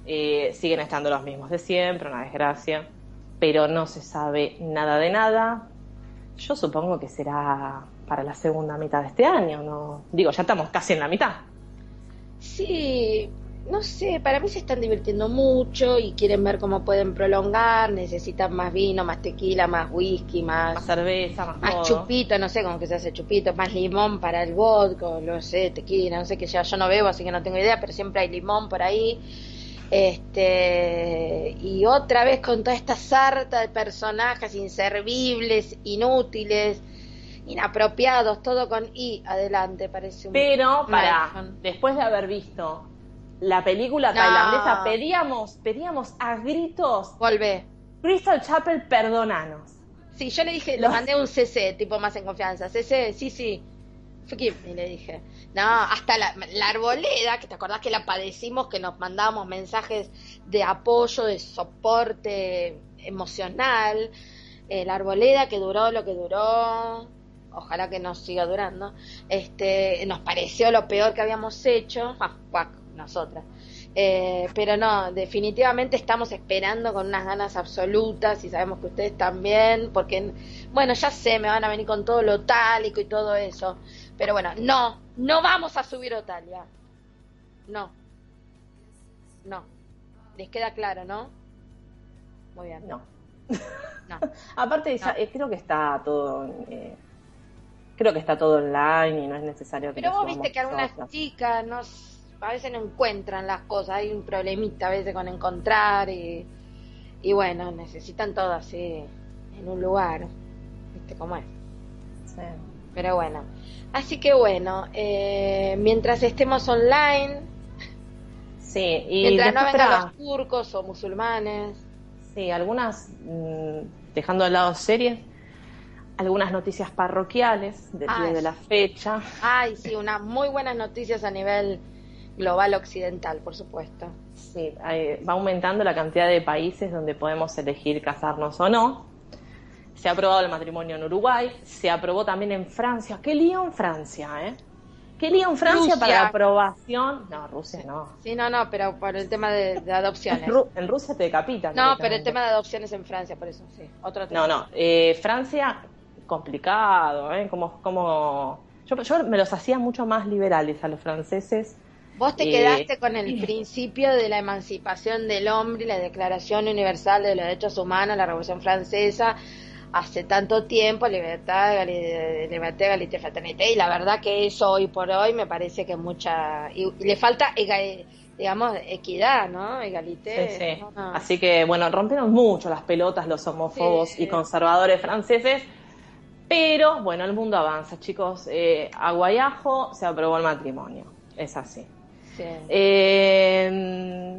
eh, siguen estando los mismos de siempre, una desgracia, pero no se sabe nada de nada. Yo supongo que será para la segunda mitad de este año, ¿no? Digo, ya estamos casi en la mitad. Sí, no sé, para mí se están divirtiendo mucho y quieren ver cómo pueden prolongar, necesitan más vino, más tequila, más whisky, más, Más cerveza, más, más chupito, no sé cómo que se hace chupito, más limón para el vodka, no sé, tequila, no sé qué sea, yo no bebo, así que no tengo idea, pero siempre hay limón por ahí. Este, y otra vez con toda esta sarta de personajes inservibles, inútiles, inapropiados, todo con I adelante, parece un Pero para después de haber visto la película No. tailandesa, pedíamos, pedíamos a gritos, Volvé. Crystal Chapel, perdonanos. Sí, yo le dije, le Los- mandé un CC, tipo más en confianza. CC, sí, sí. Forgive me, le dije. No, hasta la, la arboleda, que te acordás que la padecimos, que nos mandábamos mensajes de apoyo, de soporte emocional. Eh, la arboleda que duró lo que duró, ojalá que nos siga durando. Este, nos pareció lo peor que habíamos hecho, ah, guac, nosotras. Eh, pero no, definitivamente estamos esperando con unas ganas absolutas y sabemos que ustedes también, porque, bueno, ya sé, me van a venir con todo lo tálico y todo eso. Pero bueno, no, no vamos a subir Otalia. No. No. Les queda claro, ¿no? Muy bien. No. No. (laughs) Aparte, ya, eh, creo que está todo. eh, creo que está todo online y no es necesario que Pero vos viste que algunas chicas no, a veces no encuentran las cosas, hay un problemita a veces con encontrar y, y bueno, necesitan todo así en un lugar, viste cómo es. Sí. Pero bueno, así que bueno, eh, mientras estemos online, Sí, y mientras no vengan los turcos o musulmanes, sí, algunas, mm, dejando de lado series, algunas noticias parroquiales de, Ah, de la fecha. ay sí, unas muy buenas noticias a nivel global occidental, por supuesto. Sí, va aumentando la cantidad de países donde podemos elegir casarnos o no. Se ha aprobado el matrimonio en Uruguay, se aprobó también en Francia. ¿Qué lío en Francia, eh? ¿Qué lío en Francia Rusia. para la aprobación? No, Rusia no. Sí, no, no, pero por el tema de, de adopciones. En, Ru- en Rusia te decapitan. No, pero el tema de adopciones en Francia, por eso, sí. Otro tema. No, no. eh, Francia, complicado, ¿eh? Como, como... Yo, yo me los hacía mucho más liberales a los franceses. Vos te Eh, quedaste con el principio de la emancipación del hombre y la Declaración Universal de los Derechos Humanos, la Revolución Francesa, hace tanto tiempo, libertad, libertad, égalité, fraternité, y la verdad que eso hoy por hoy me parece que mucha... Y, le falta, digamos, equidad, ¿no? Egalité. Sí, sí. Así que, bueno, rompieron mucho las pelotas los homófobos Sí. y conservadores franceses. Pero, bueno, el mundo avanza, chicos. Eh, a Guayajo se aprobó el matrimonio. Es así. Sí. Eh,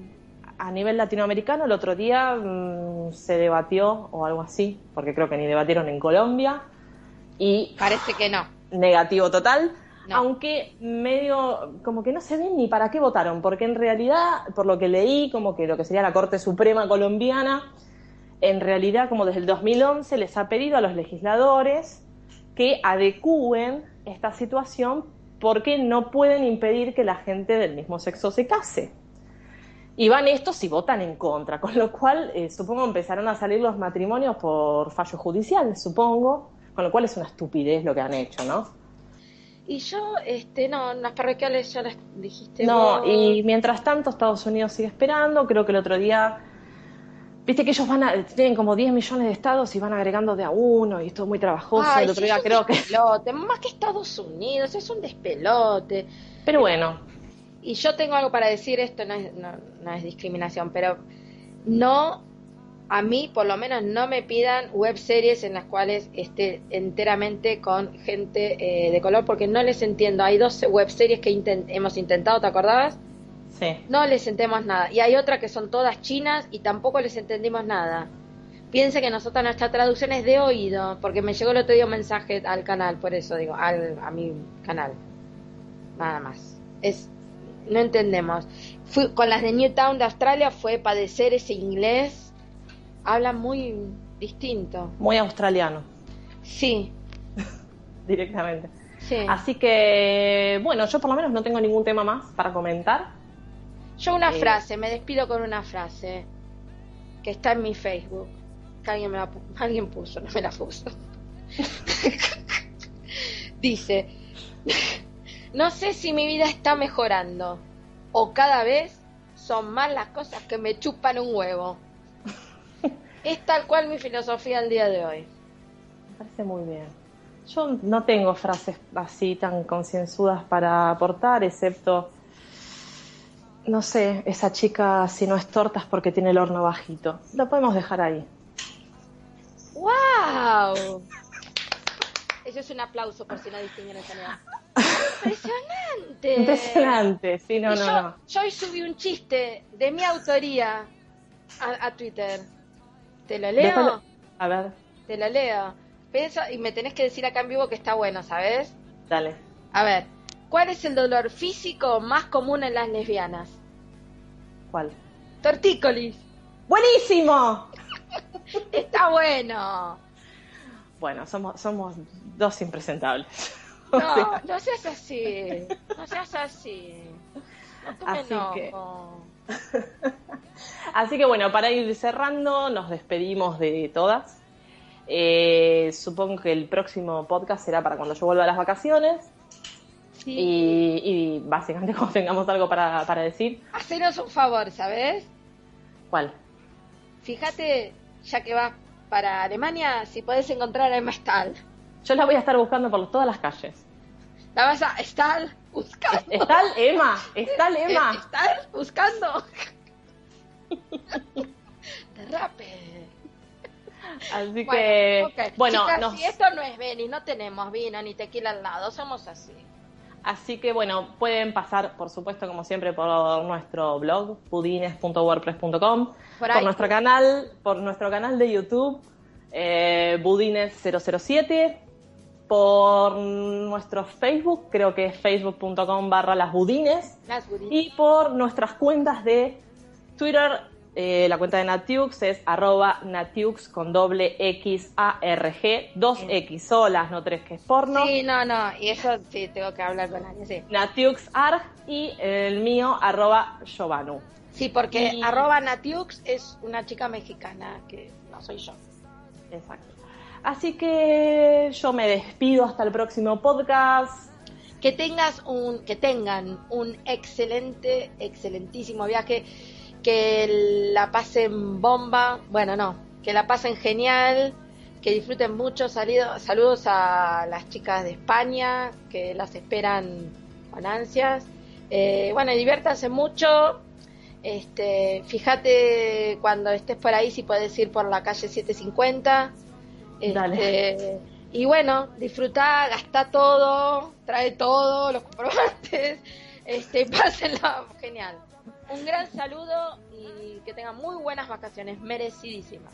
a nivel latinoamericano, el otro día mm, se debatió, o algo así, porque creo que ni debatieron en Colombia. Y Parece que no. negativo total, No. aunque medio como que no se ven ni para qué votaron, porque en realidad, por lo que leí, como que lo que sería la Corte Suprema colombiana, en realidad como desde el 2011 les ha pedido a los legisladores que adecúen esta situación porque no pueden impedir que la gente del mismo sexo se case. Y van estos y votan en contra, con lo cual eh, supongo empezarán a salir los matrimonios por fallo judicial, supongo, con lo cual es una estupidez lo que han hecho, ¿no? Y yo, este, no, las parroquiales ya las dijiste. No, y mientras tanto Estados Unidos sigue esperando, creo que el otro día, viste que ellos van a, tienen como 10 millones de estados y van agregando de a uno y esto es muy trabajoso, el otro día creo que... Despelote, más que Estados Unidos, es un despelote. Pero bueno, y yo tengo algo para decir, esto no es, no, es discriminación, pero no, a mí por lo menos no me pidan web series en las cuales esté enteramente con gente eh, de color, porque no les entiendo. Hay dos web series que hemos intentado, ¿te acordabas? Sí. No les entendemos nada. Y hay otras que son todas chinas y tampoco les entendimos nada. Piense que nosotros nuestra traducción es de oído, porque me llegó el otro día un mensaje al canal, por eso digo, al, a mi canal. Nada más. Es no entendemos. con las de Newtown de Australia fue padecer ese inglés. Habla muy distinto. Muy australiano. Sí. (laughs) Directamente. Así que, bueno, yo por lo menos no tengo ningún tema más para comentar. Yo una eh, frase, me despido con una frase que está en mi Facebook. Que alguien, me la, (laughs) alguien puso, no me la puso. (laughs) Dice, (laughs) no sé si mi vida está mejorando o cada vez son más las cosas que me chupan un huevo. es tal cual mi filosofía al día de hoy. Me parece muy bien. Yo no tengo frases así tan concienzudas para aportar, excepto, no sé, esa chica si no es tortas porque tiene el horno bajito. Lo podemos dejar ahí. ¡Wow! (laughs) Eso es un aplauso por si no distinguen esa Impresionante. Impresionante, sí, no, no, no. Yo hoy subí un chiste de mi autoría a, Twitter. ¿Te lo leo? A ver. Te lo leo. y me tenés que decir acá en vivo que está bueno, ¿sabes? Dale. A ver, ¿cuál es el dolor físico más común en las lesbianas? ¿Cuál? Tortícolis. ¡Buenísimo! (laughs) está bueno. Bueno, somos, somos dos impresentables. (laughs) No, no seas así. No seas así. No así que... (laughs) así que bueno, para ir cerrando, nos despedimos de todas. Eh, supongo que el próximo podcast será para cuando yo vuelva a las vacaciones. Y, básicamente (laughs) cuando tengamos algo para, para decir. Hacenos un favor, ¿sabes? ¿Cuál? Fíjate, ya que vas para Alemania, si puedes encontrar a Emma Stahl. Yo la voy a estar buscando por todas las calles. La vas a estar buscando. Está Emma, está (laughs) Emma. Estar buscando. (laughs) Derrape. Así que, bueno, si esto no es Beni, no tenemos vino ni tequila al lado, somos así. Así que bueno, pueden pasar, por supuesto, como siempre, por nuestro blog, pudines.wordpress.com, por, nuestro canal, por nuestro canal de YouTube, eh, budines007, por nuestro Facebook, creo que es facebook.com barra las budines, y por nuestras cuentas de Twitter, eh, la cuenta de Natiux es arroba Natiux con doble X A R G, dos X solas, no tres que es porno. Sí, no, no, y eso sí, tengo que hablar con alguien, sí. Natiux Arg y el mío arroba Giovanu. Sí, porque arroba Natiux es una chica mexicana que no soy yo. Exacto. Así que yo me despido hasta el próximo podcast. Que tengas un, que tengan un excelente, excelentísimo viaje, que la pasen bomba, bueno no, que la pasen genial, que disfruten mucho, saludos a las chicas de España, que las esperan con ansias. Eh, bueno, diviértanse mucho. Este, fíjate cuando estés por ahí si puedes ir por la calle 750 este, y bueno, disfrutar, gasta todo, trae todo, los comprobantes, este, (laughs) pásenla genial. Un gran saludo y que tengan muy buenas vacaciones, merecidísimas.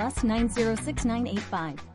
us 906